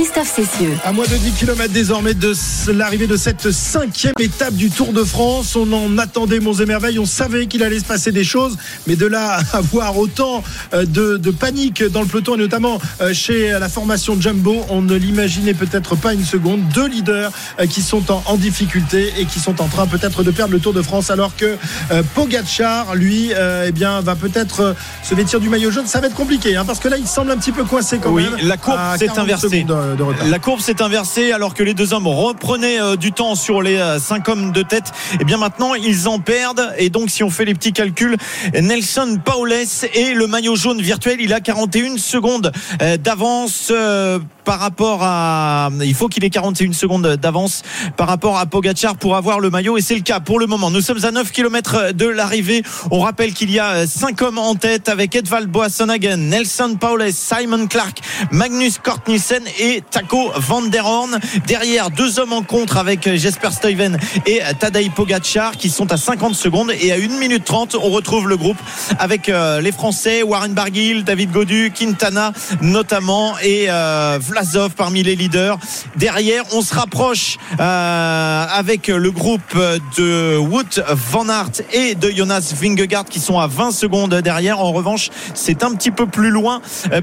Christophe Cessieux. À moins de 10 km désormais de l'arrivée de cette cinquième étape du Tour de France, on en attendait monts et merveilles, on savait qu'il allait se passer des choses, mais de là à avoir autant euh, de, de panique dans le peloton et notamment euh, chez la formation Jumbo, on ne l'imaginait peut-être pas une seconde. Deux leaders euh, qui sont en, en difficulté et qui sont en train peut-être de perdre le Tour de France, alors que Pogacar, lui, eh bien, va peut-être se vêtir du maillot jaune. Ça va être compliqué, hein, parce que là, il semble un petit peu coincé quand Oui, même. la courbe s'est 40 inversée. secondes retard. La courbe s'est inversée alors que les deux hommes reprenaient euh, du temps sur les euh, cinq hommes de tête. Et bien maintenant, ils en perdent. Et donc, si on fait les petits calculs, Nelson Paules et le maillot jaune virtuel, il a 41 secondes euh, d'avance euh, par rapport à. Il faut qu'il ait 41 secondes d'avance par rapport à Pogachar pour avoir le maillot. Et c'est le cas pour le moment. Nous sommes à 9 km de l'arrivée. On rappelle qu'il y a cinq hommes en tête avec Edvald Boasson-Hagen, Nelson Paules, Simon Clark, Magnus Cort Nielsen Taco van der Horn. Derrière, deux hommes en contre avec Jesper Stuyven et Tadej Pogacar qui sont à 50 secondes et à 1 minute 30, on retrouve le groupe avec euh, les Français, Warren Barguil, David Godu, Quintana notamment et euh, Vlasov parmi les leaders. Derrière, on se rapproche euh, avec le groupe de Wout Van Aert et de Jonas Vingegaard qui sont à 20 secondes derrière. En revanche, c'est un petit peu plus loin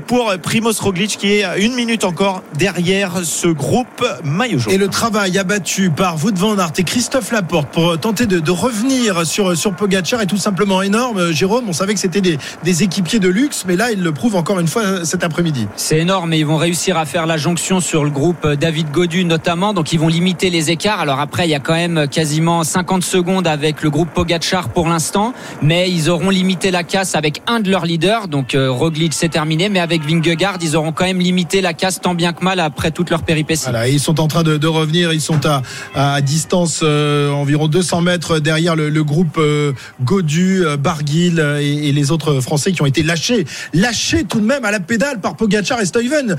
pour Primoz Roglic qui est à une minute encore derrière ce groupe maillot jaune. Et le travail abattu par Wout van Aert et Christophe Laporte pour tenter de, de revenir sur, sur Pogacar est tout simplement énorme. Jérôme, on savait que c'était des, des équipiers de luxe, mais là, il le prouve encore une fois cet après-midi. C'est énorme et ils vont réussir à faire la jonction sur le groupe David Godu notamment. Donc ils vont limiter les écarts. Alors après, il y a quand même quasiment 50 secondes avec le groupe Pogachar pour l'instant. Mais ils auront limité la casse avec un de leurs leaders. Donc euh, Roglic, c'est terminé. Mais avec Vingegaard, ils auront quand même limité la casse tant bien que mal après toute leur péripétie. Voilà, et ils sont en train de, revenir. Ils sont à, à distance euh, environ 200 mètres derrière le, groupe euh, Godu, euh, Barguil euh, et, les autres Français qui ont été lâchés, lâchés tout de même à la pédale par Pogacar et Stuyven.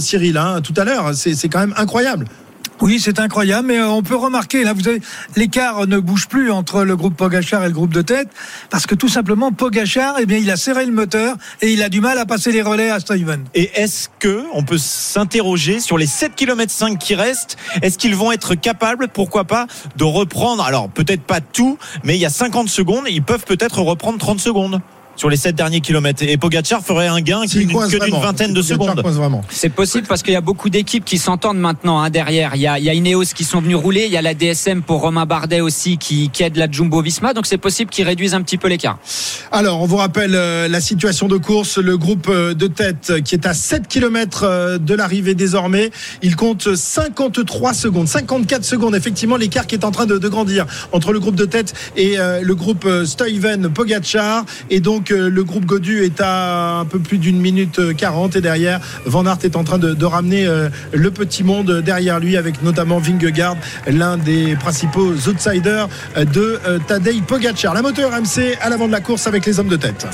Cyril, hein, tout à l'heure, c'est quand même incroyable. Oui, c'est incroyable, mais euh, on peut remarquer, là, vous l'écart ne bouge plus entre le groupe Pogachar et le groupe de tête, parce que tout simplement, Pogachar, eh bien, il a serré le moteur et il a du mal à passer les relais à Stuyven. Et est-ce que on peut s'interroger sur les 7 km 5 qui restent? Est-ce qu'ils vont être capables, pourquoi pas, de reprendre Alors peut-être pas tout, mais il y a 50 secondes, ils peuvent peut-être reprendre 30 secondes? Sur les 7 derniers kilomètres. Et Pogacar ferait un gain coince que d'une vingtaine de secondes. C'est possible parce qu'il y a beaucoup d'équipes qui s'entendent maintenant hein, derrière. Il y, a, il y a Ineos qui sont venus rouler, il y a la DSM pour Romain Bardet aussi qui, qui aide la Jumbo Visma, donc c'est possible qu'ils réduisent un petit peu l'écart. Alors, on vous rappelle euh, la situation de course. Le groupe euh, de tête euh, qui est à 7 km de l'arrivée désormais. Il compte 53 secondes, 54 secondes. Effectivement, l'écart qui est en train de, de grandir entre le groupe de tête et euh, le groupe Stuyven Pogachar. Et donc, euh, le groupe Godu est à un peu plus d'une minute euh, 40. Et derrière, Van Aert est en train de, ramener euh, le petit monde derrière lui avec notamment Vingegaard, l'un des principaux outsiders euh, de euh, Tadej Pogacar. La moteur MC à l'avant de la course avec les hommes de tête.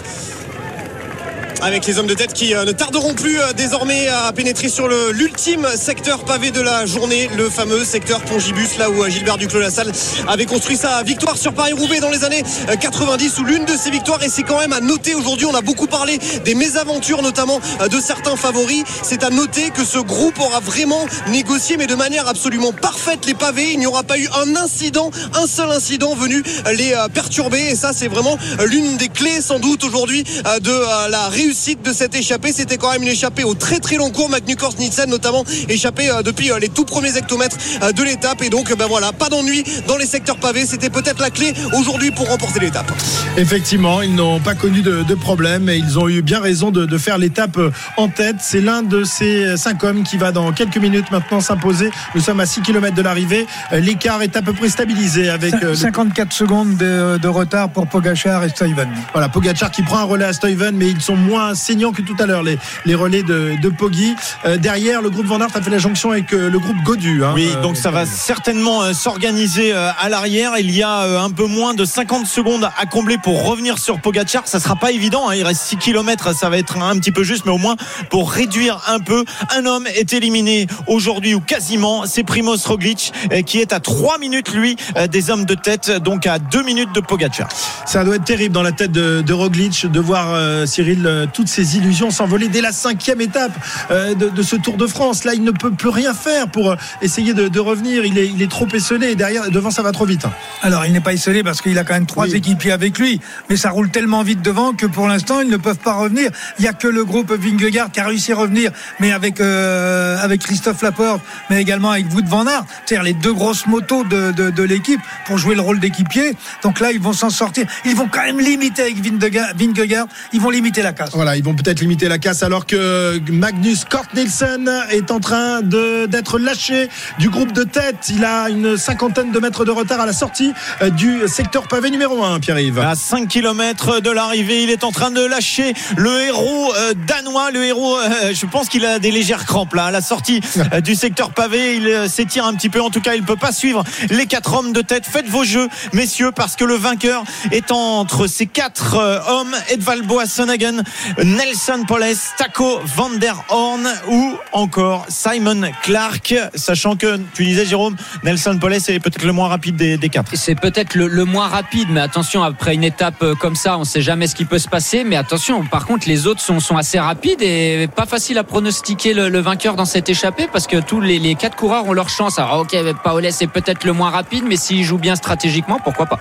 Avec les hommes de tête qui euh, ne tarderont plus euh, désormais à pénétrer sur l'ultime secteur pavé de la journée, le fameux secteur Pongibus, là où euh, Gilbert Duclos-Lassalle avait construit sa victoire sur Paris-Roubaix dans les années euh, 90 ou l'une de ses victoires. Et c'est quand même à noter aujourd'hui, on a beaucoup parlé des mésaventures notamment de certains favoris, c'est à noter que ce groupe aura vraiment négocié mais de manière absolument parfaite les pavés, il n'y aura pas eu un incident, un seul incident venu les perturber. Et ça c'est vraiment l'une des clés sans doute aujourd'hui de la réussite de cette échappée. C'était quand même une échappée au très très long cours. Magnus Nielsen notamment échappé euh, depuis euh, les tout premiers hectomètres euh, de l'étape et donc ben voilà, pas d'ennui dans les secteurs pavés. C'était peut-être la clé aujourd'hui pour remporter l'étape. Effectivement, ils n'ont pas connu de, de problème et ils ont eu bien raison de, de faire l'étape en tête. C'est l'un de ces cinq hommes qui va dans quelques minutes maintenant s'imposer. Nous sommes à 6 km de l'arrivée. L'écart est à peu près stabilisé avec euh, le 54 secondes de, de retard pour Pogachar et Stuyven. Voilà, Pogacar qui prend un relais à Stuyven, mais ils sont moins moins saignant que tout à l'heure les, les relais de, de Poggi. Euh, derrière, le groupe Van Aert a fait la jonction avec euh, le groupe Godu. hein. Oui, Euh, donc ça va certainement s'organiser à l'arrière. Il y a un peu moins de 50 secondes à combler pour revenir sur Pogacar. Ça sera pas évident. hein. Il reste 6 km. Ça va être un petit peu juste, mais au moins pour réduire un peu. Un homme est éliminé aujourd'hui ou quasiment. C'est Primoz Roglic qui est à 3 minutes, lui, des hommes de tête. Donc à 2 minutes de Pogacar. Ça doit être terrible dans la tête de, de Roglic de voir euh, Cyril toutes ses illusions s'envoler dès la cinquième étape euh, de, de ce Tour de France. Là, il ne peut plus rien faire pour euh, essayer de, de revenir. Il est, il est trop esselé. Et derrière, devant, ça va trop vite. hein. Alors, il n'est pas isolé parce qu'il a quand même trois Oui. équipiers avec lui, mais ça roule tellement vite devant que pour l'instant, ils ne peuvent pas revenir. Il n'y a que le groupe Vingegaard qui a réussi à revenir, mais avec euh, avec Christophe Laporte, mais également avec Wout van Aert, c'est-à-dire les deux grosses motos de, de, de l'équipe pour jouer le rôle d'équipier. Donc là, ils vont s'en sortir. Ils vont quand même limiter avec Vingegaard, Vingegaard ils vont limiter la casse. Voilà, ils vont peut-être limiter la casse alors que Magnus Cort Nielsen est en train d'être lâché du groupe de tête. Il a une cinquantaine de mètres de retard à la sortie euh, du secteur pavé numéro 1, Pierre-Yves. À 5 km de l'arrivée, il est en train de lâcher le héros euh, danois. Le héros, euh, je pense qu'il a des légères crampes là. À la sortie du secteur pavé, il s'étire un petit peu. En tout cas, il peut pas suivre les quatre hommes de tête. Faites vos jeux, messieurs, parce que le vainqueur est entre ces quatre hommes Edvald Boasson-Hagen, Nelson Poles, Taco Van der Horn ou encore Simon Clark. Sachant que tu disais, Jérôme, Nelson Poles est peut-être le moins rapide des, quatre. C'est peut-être le, moins rapide, mais attention, après une étape euh, comme ça, on ne sait jamais ce qui peut se passer. Mais attention, par contre, les autres sont, assez rapides et pas facile à pronostiquer le, vainqueur dans cette échappée parce que tous les, quatre coureurs ont leur chance. Alors, ok, Paoles est peut-être le moins rapide, mais s'il joue bien stratégiquement, pourquoi pas?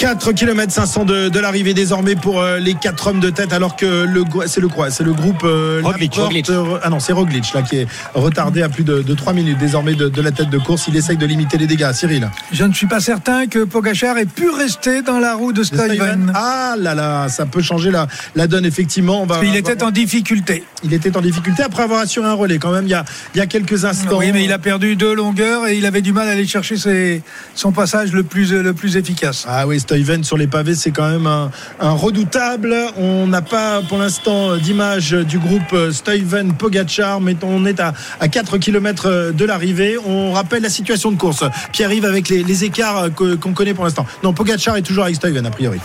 4 km 500 de, de l'arrivée désormais pour euh, les quatre hommes de tête alors que le c'est le quoi? C'est le groupe euh, Roglic, Laporte, Roglic. euh, ah non c'est Roglic là qui est retardé à plus de, de 3 minutes désormais de, de la tête de course il essaye de limiter les dégâts Cyril Je ne suis pas certain que Pogachar ait pu rester dans la roue de Stuyven. ah là là ça peut changer la, la donne effectivement on va, Il était en difficulté. il était en difficulté après avoir assuré un relais quand même il y a, il y a quelques instants Oui, mais il a perdu deux longueurs et il avait du mal à aller chercher ses- son passage le plus, le plus efficace. Ah oui, Stuyven sur les pavés, c'est quand même un, redoutable. On n'a pas pour l'instant d'image du groupe Stuyven Pogachar, mais on est à, à 4 km de l'arrivée. On rappelle la situation de course. Pierre-Yves avec les, écarts qu'on connaît pour l'instant. Non, Pogachar est toujours avec Stuyven a priori.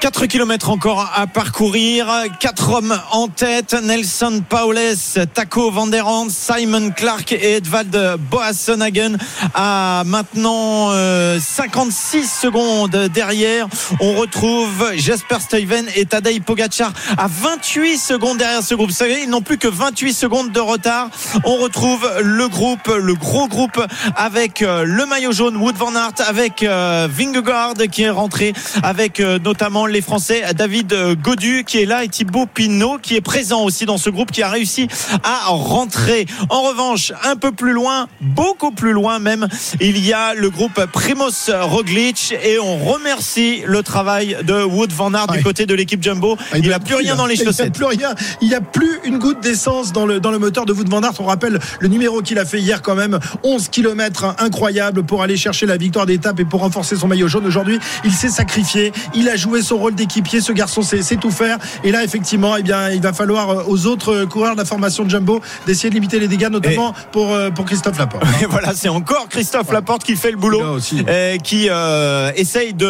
4 km encore à parcourir. 4 hommes en tête. Nelson Paules, Taco Van Simon Clark et Edvald Boasson-Hagen à maintenant euh, 56 secondes derrière. On retrouve Jasper Stuyven et Tadej Pogacar à 28 secondes derrière ce groupe. Vous savez, ils n'ont plus que 28 secondes de retard. On retrouve le groupe, le gros groupe avec euh, le maillot jaune Wood Van Aert, avec euh, Vingegaard qui est rentré, avec euh, notamment les Français David Godu qui est là et Thibaut Pinot qui est présent aussi dans ce groupe qui a réussi à rentrer. En revanche, un peu plus loin, beaucoup plus loin même, il y a le groupe Primoz Roglic et on remercie le travail de Wood Van Aert Ouais. du côté de l'équipe Jumbo. Ah, Il n'a être plus rien dans les Il n'y a chaussettes. plus rien. Il n'y a plus une goutte d'essence dans le, dans le moteur de Wout van Aert. On rappelle le numéro qu'il a fait hier quand même. 11 km incroyable pour aller chercher la victoire d'étape et pour renforcer son maillot jaune. Aujourd'hui, il s'est sacrifié. Il a joué son rôle d'équipier. Ce garçon sait, sait tout faire. Et là, effectivement, eh bien, il va falloir euh, aux autres euh, coureurs de la formation de Jumbo d'essayer de limiter les dégâts, notamment pour, euh, pour Christophe Laporte. Et voilà, c'est encore Christophe Laporte qui fait le boulot, aussi. euh, qui euh, essaye de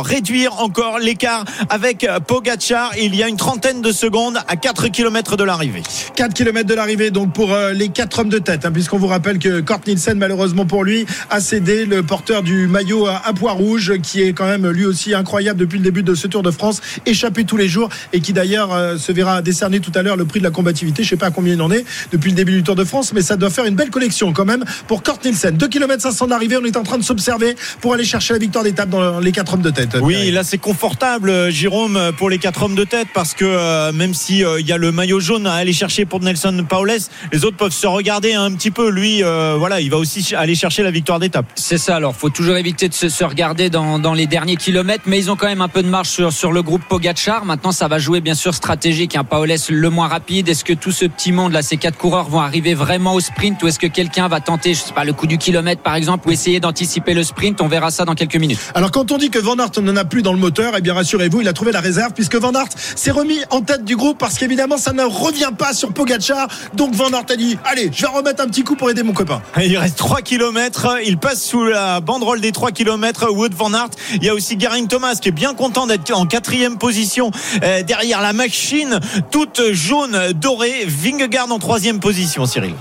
réduire encore l'écart avec Pogacar. Il y a une trentaine de secondes à 4 km de l'arrivée. 4 km de l'arrivée donc pour les quatre hommes de tête hein, puisqu'on vous rappelle que Kort Nielsen malheureusement pour lui a cédé le porteur du maillot à, à poids rouge qui est quand même lui aussi incroyable depuis le début de ce Tour de France échappé tous les jours et qui d'ailleurs euh, se verra décerner tout à l'heure le prix de la combativité je sais pas à combien il en est depuis le début du Tour de France mais ça doit faire une belle collection quand même pour Kort Nielsen 2 km 500 de l'arrivée on est en train de s'observer pour aller chercher la victoire d'étape dans les quatre hommes de tête Oui, là c'est confortable, euh, Jérôme, euh, pour les quatre hommes de tête, parce que euh, même si euh, il y a le maillot jaune à aller chercher pour Nelson Paules, les autres peuvent se regarder un petit peu. Lui, euh, voilà, il va aussi aller chercher la victoire d'étape. C'est ça, alors faut toujours éviter de se, se regarder dans, dans les derniers kilomètres, mais ils ont quand même un peu de marge sur, sur le groupe Pogachar. Maintenant, ça va jouer bien sûr stratégique. Un hein. Paoles le moins rapide. Est-ce que tout ce petit monde là, ces quatre coureurs vont arriver vraiment au sprint ou est-ce que quelqu'un va tenter, je sais pas, le coup du kilomètre par exemple, ou essayer d'anticiper le sprint? On verra ça dans quelques minutes. Alors quand on dit que Van Aert n'en a plus dans le moteur, eh bien rassurez-vous, il a trouvé la réserve puisque Van Aert s'est remis en tête du groupe parce qu'évidemment ça ne revient pas sur Pogachar. Donc Van Aert a dit allez, je vais remettre un petit coup pour aider mon copain. Il reste 3 km, il passe sous la banderole des 3 km Wood Van Aert. Il y a aussi Geraint Thomas qui est bien content d'être en quatrième position euh, derrière la machine toute jaune dorée. Vingegaard en troisième position, Cyril.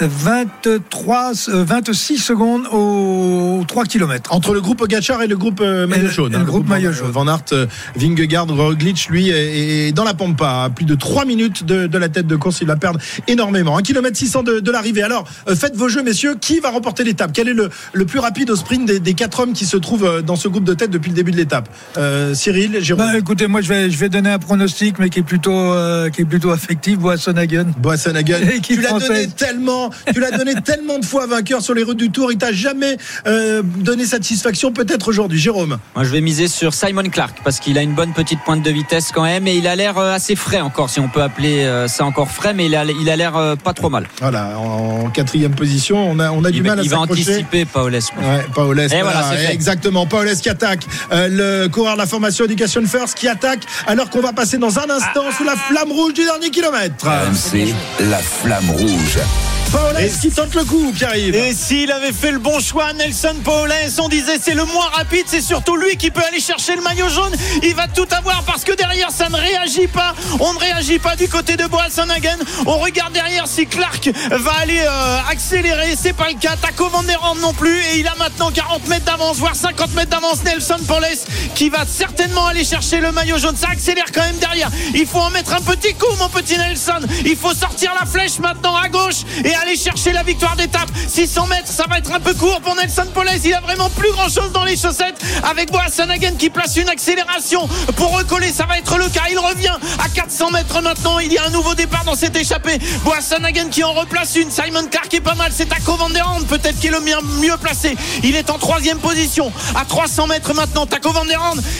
23, 26 euh, secondes aux 3 km. Entre le groupe Gachar et le groupe euh, maillot jaune. le, hein, groupe, maillot jaune. Van Aert, euh, Vingegaard, Roglic, lui, est dans la pampa. À plus de 3 minutes de, la tête de course, il va perdre énormément. 1 km 600 de, l'arrivée. Alors, faites vos jeux, messieurs. Qui va remporter l'étape? Quel est le, le, plus rapide au sprint des, des, quatre hommes qui se trouvent dans ce groupe de tête depuis le début de l'étape? Cyril, Jérôme? Bah, Écoutez, moi, je vais, je vais donner un pronostic, mais qui est plutôt, qui est plutôt affectif. Boissonhagen. Boissonhagen. Tu l'as donné tellement tu l'as donné tellement de fois vainqueur sur les routes du Tour. Il t'a jamais euh, donné satisfaction. Peut-être aujourd'hui, Jérôme. Moi, je vais miser sur Simon Clark parce qu'il a une bonne petite pointe de vitesse quand même et il a l'air euh, assez frais encore, si on peut appeler euh, ça encore frais, mais il a, il a l'air pas trop mal. Voilà, en, quatrième position, on a, on a du mal à Il va anticiper Paoles. Ouais, Paoles. Et voilà, exactement. Paoles qui attaque. le coureur de la formation Education First qui attaque alors qu'on va passer dans un instant sous la flamme rouge du dernier kilomètre. C'est la flamme rouge. Paoles qui tente le coup, qui arrive. Et s'il avait fait le bon choix, Nelson Paoles, on disait c'est le moins rapide, c'est surtout lui qui peut aller chercher le maillot jaune. Il va tout avoir parce que derrière ça ne réagit pas. On ne réagit pas du côté de Boasson-Hagen. On regarde derrière si Clark va aller euh, accélérer. C'est pas le cas. Taco Van der non plus. Et il a maintenant 40 mètres d'avance, voire 50 mètres d'avance. Nelson Paoles qui va certainement aller chercher le maillot jaune. Ça accélère quand même derrière. Il faut en mettre un petit coup, mon petit Nelson. Il faut sortir la flèche maintenant à gauche et aller chercher la victoire d'étape. 600 mètres, ça va être un peu court pour Nelson Poles. Il a vraiment plus grand chose dans les chaussettes. Avec Boasson-Hagen qui place une accélération pour recoller. Ça va être le cas. Il revient à 400 mètres maintenant. Il y a un nouveau départ dans cette échappée. Boasson-Hagen qui en replace une. Simon Clark est pas mal. C'est Taco Van peut-être qui est le mieux placé. Il est en troisième position. À 300 mètres maintenant. Taco Van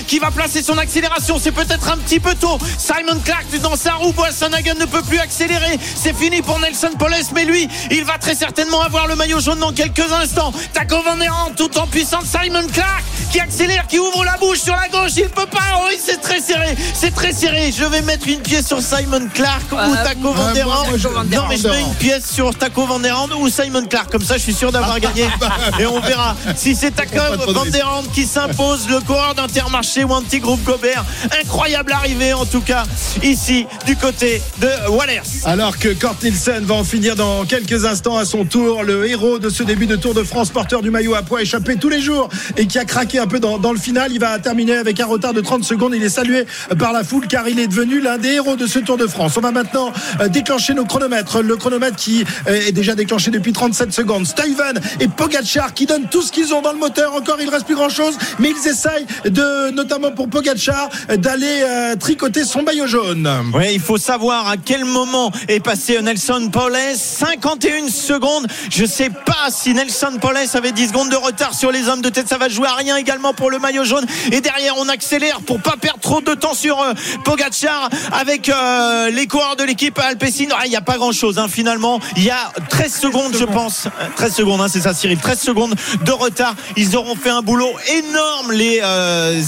qui va placer son accélération. C'est peut-être un petit peu tôt. Simon Clark dans sa roue. Boasson-Hagen ne peut plus accélérer. C'est fini pour Nelson Poles. Mais lui, il va très certainement avoir le maillot jaune dans quelques instants. Taco Van tout en puissance. Simon Clark qui accélère, qui ouvre la bouche sur la gauche. Il peut pas. Oh, oui, c'est très serré. C'est très serré. Je vais mettre une pièce sur Simon Clark ou Taco Van Non, mais je mets une pièce sur Taco Van ou Simon Clark. Comme ça, je suis sûr d'avoir gagné. Et on verra si c'est Taco Van qui s'impose, le coureur d'Intermarché ou anti-groupe Gobert. Incroyable arrivée, en tout cas, ici, du côté de Wallers. Alors que Kort Nielsen va en finir dans quelques instants à son tour. Le héros de ce début de Tour de France, porteur du maillot à poids échappé tous les jours et qui a craqué un peu dans, le final. Il va terminer avec un retard de 30 secondes. Il est salué par la foule car il est devenu l'un des héros de ce Tour de France. On va maintenant euh, déclencher nos chronomètres. Le chronomètre qui euh, est déjà déclenché depuis 37 secondes. Steven et Pogacar qui donnent tout ce qu'ils ont dans le moteur. Encore, il reste plus grand chose, mais ils essayent de, notamment pour Pogacar, d'aller euh, tricoter son maillot jaune. Oui, il faut savoir à quel moment est passé Nelson Paulès. 51 secondes. Je sais pas si Nelson Poles avait 10 secondes de retard sur les hommes de tête. Ça va jouer à rien également pour le maillot jaune. Et derrière, on accélère pour pas perdre trop de temps sur euh, Pogacar avec euh, les coureurs de l'équipe Alpecin. Ah, il n'y a pas grand chose hein, finalement. Il y a 13 secondes, je pense. 13 euh, secondes, hein, c'est ça, Cyril. 13 secondes de retard. Ils auront fait un boulot énorme, les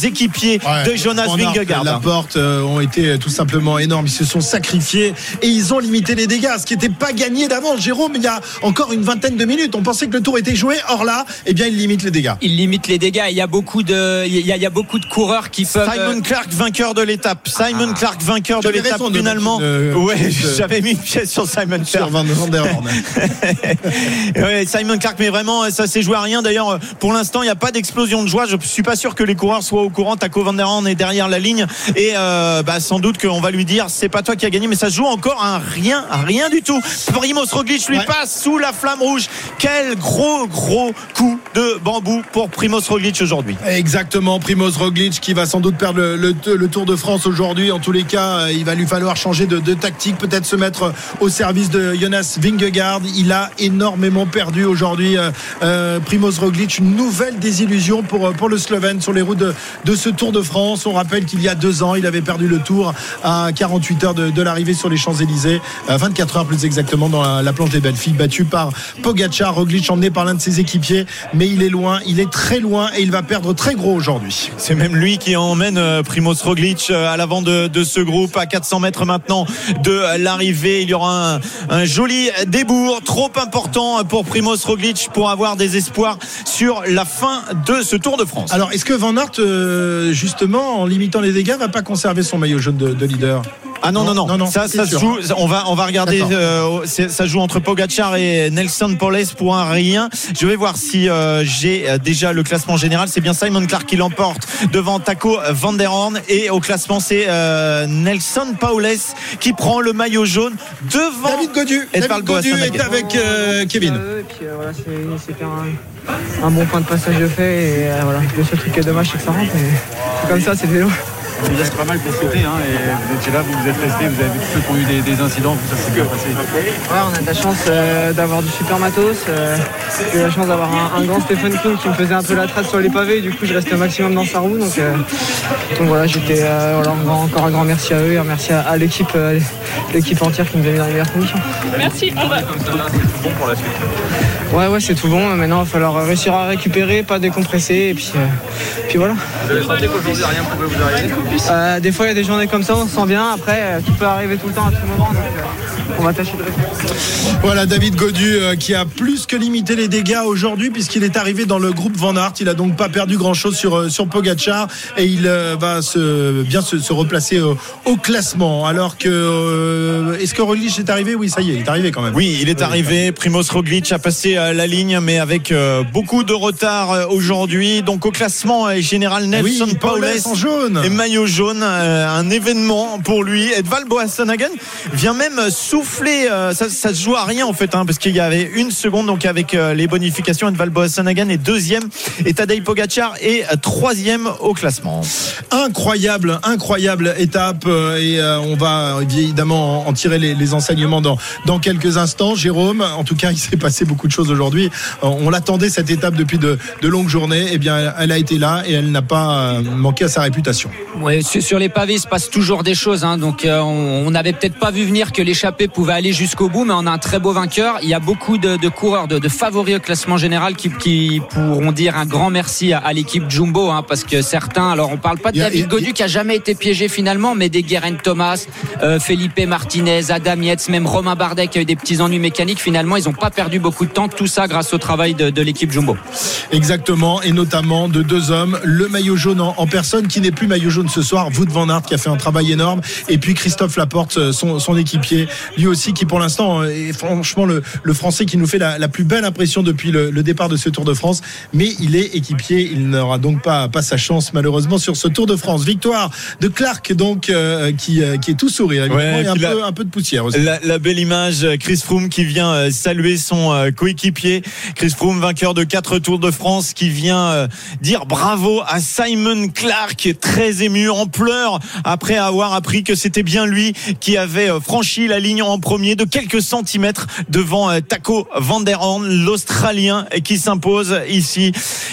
équipiers de Jonas Vingegaard. La porte ont été tout simplement énormes. Ils se sont sacrifiés et ils ont limité les dégâts, ce qui n'était pas gagné d'avance. Jérôme, il y a encore une vingtaine de minutes. On pensait que le tour était joué. Or là, eh bien, il limite les dégâts. Il limite les dégâts. Il y a beaucoup de, il y a, il y a beaucoup de coureurs qui peuvent. Simon Clark, vainqueur de l'étape. Simon ah. Clark, vainqueur de l'étape. Finalement, ouais, j'avais mis une pièce sur Simon Clark. Sur Van, ouais, Simon Clark, mais vraiment, ça s'est joué à rien. D'ailleurs, pour l'instant, il n'y a pas d'explosion de joie. Je suis pas sûr que les coureurs soient au courant. Taco Van Der est derrière la ligne et euh, bah, sans doute qu'on va lui dire, c'est pas toi qui as gagné, mais ça joue encore à rien, rien du tout. Primoz Roglic Roglic lui Ouais. passe sous la flamme rouge. Quel gros gros coup de bambou pour Primoz Roglic aujourd'hui. Exactement, Primoz Roglic qui va sans doute perdre le, le- le Tour de France aujourd'hui. En tous les cas, euh, il va lui falloir changer de, de tactique, peut-être se mettre au service de Jonas Vingegaard. Il a énormément perdu aujourd'hui. euh, euh, Primoz Roglic, une nouvelle désillusion pour, euh, pour le Slovène sur les routes de, de ce Tour de France. On rappelle qu'il y a deux ans, il avait perdu le Tour à 48 heures de, de l'arrivée sur les Champs-Élysées, à 24 heures plus exactement dans la, la planche des belles filles, battu par Pogacar. Roglic emmené par l'un de ses équipiers, mais il est loin, il est très loin et il va perdre très gros aujourd'hui. C'est même lui qui emmène euh, Primoz Roglic euh, à l'avant de, de ce groupe à 400 mètres maintenant de l'arrivée. Il y aura un, un joli débours trop important pour Primoz Roglic pour avoir des espoirs sur la fin de ce Tour de France. Alors, est-ce que Van Aert, euh, justement, en limitant les dégâts, va pas conserver son maillot jaune de, de leader? Ah non non non, Non, non, ça ça se joue on va on va regarder euh, ça joue entre Pogacar et Nelson Poles pour un rien. Je vais voir si euh, j'ai euh, déjà le classement général, c'est bien Simon Clark qui l'emporte devant Taco Van der Horn et au classement c'est euh, Nelson Paules qui prend le maillot jaune devant David Godu, Et David Godu est avec euh, Kevin. Et puis euh, voilà, c'est- c'était un, un bon point de passage de fait. Et euh, voilà, le seul truc qui est dommage, c'est que ça rentre. mais C'est comme ça, c'est le vélo. Il reste pas mal pour sauter hein, et vous étiez là, vous vous êtes resté, vous avez vu tous ceux qui ont eu des, des incidents, tout ça s'est bien passé. Ouais, on a de la chance euh, d'avoir du super matos. euh, J'ai eu la chance d'avoir un, un grand Stephen King qui me faisait un peu la trace sur les pavés. Du coup, je restais au maximum dans sa roue. Donc, euh, donc voilà, j'étais euh, voilà, encore- encore un grand merci à eux et un merci à, à l'équipe, euh, l'équipe entière qui nous a mis dans les meilleures conditions. Merci. Au revoir. Bon pour la suite. Ouais, ouais, c'est tout bon. Maintenant, il va falloir réussir à récupérer, pas décompresser. Et puis, euh, puis voilà. Vous avez senti qu'aujourd'hui rien pouvait vous arriver Euh, des fois, il y a des journées comme ça, on se sent bien. Après, euh, tout peut arriver tout le temps à tout moment. Donc, euh, on va tâcher de rester. Voilà David Godu euh, qui a plus que limité les dégâts aujourd'hui puisqu'il est arrivé dans le groupe Van Aert. Il a donc pas perdu grand chose sur sur Pogacar et il va se bien se, se replacer au, au classement. Alors que euh, est-ce que Roglic est arrivé? Oui, ça y est, il est arrivé quand même. Oui, il est arrivé. Primoz Roglic a passé la ligne, mais avec euh, beaucoup de retard euh, aujourd'hui. Donc au classement euh, général, Ah oui, Nelson Paul Paules en jaune. et maillot jaune, euh, un événement pour lui. Edval Boassonagan vient même souffler. euh, ça, ça se joue à rien en fait, hein, parce qu'il y avait une seconde. Donc avec euh, les bonifications, Edval Boassonagan est deuxième et Tadej Pogacar est euh, troisième au classement. incroyable, incroyable étape euh, et euh, on va évidemment en, en tirer les, les enseignements dans, dans quelques instants. Jérôme, en tout cas, il s'est passé beaucoup de choses aujourd'hui. Euh, On l'attendait cette étape depuis de, de longues journées. Eh bien, elle a été là et elle n'a pas euh, manqué à sa réputation. Sur les pavés, il se passe toujours des choses. hein. donc, euh, on n'avait peut-être pas vu venir que l'échappée pouvait aller jusqu'au bout, mais on a un très beau vainqueur. Il y a beaucoup de, de coureurs, de, de favoris au classement général qui, qui pourront dire un grand merci à, à l'équipe Jumbo, hein, parce que certains, alors on parle pas de a- David a- Godu qui a jamais été piégé finalement, mais des Guerin Thomas, euh, Felipe Martinez, Adam Yates, même Romain Bardet qui a eu des petits ennuis mécaniques. Finalement, ils n'ont pas perdu beaucoup de temps. Tout ça grâce au travail de, de l'équipe Jumbo. Exactement, et notamment de deux hommes, le maillot jaune en, en personne qui n'est plus maillot jaune ce soir, Wout van Aert qui a fait un travail énorme, et puis Christophe Laporte, euh, son, son équipier, lui aussi qui pour l'instant euh, est franchement le, le Français qui nous fait la, la plus belle impression depuis le, le départ de ce Tour de France, mais il est équipier, il n'aura donc pas, pas sa chance malheureusement sur ce Tour de France. Victoire de Clark donc euh, qui, euh, qui est tout sourire, Ouais, et un peu, un peu de poussière aussi. La, la belle image, euh, Chris Froome qui vient saluer son euh, coéquipier. Chris Froome, vainqueur de quatre Tours de France, qui vient euh, dire bravo à Simon Clark, très ému, en pleurs, après avoir appris que c'était bien lui qui avait euh, franchi la ligne en premier de quelques centimètres devant euh, Taco Van der Horn, l'Australien, qui s'impose ici.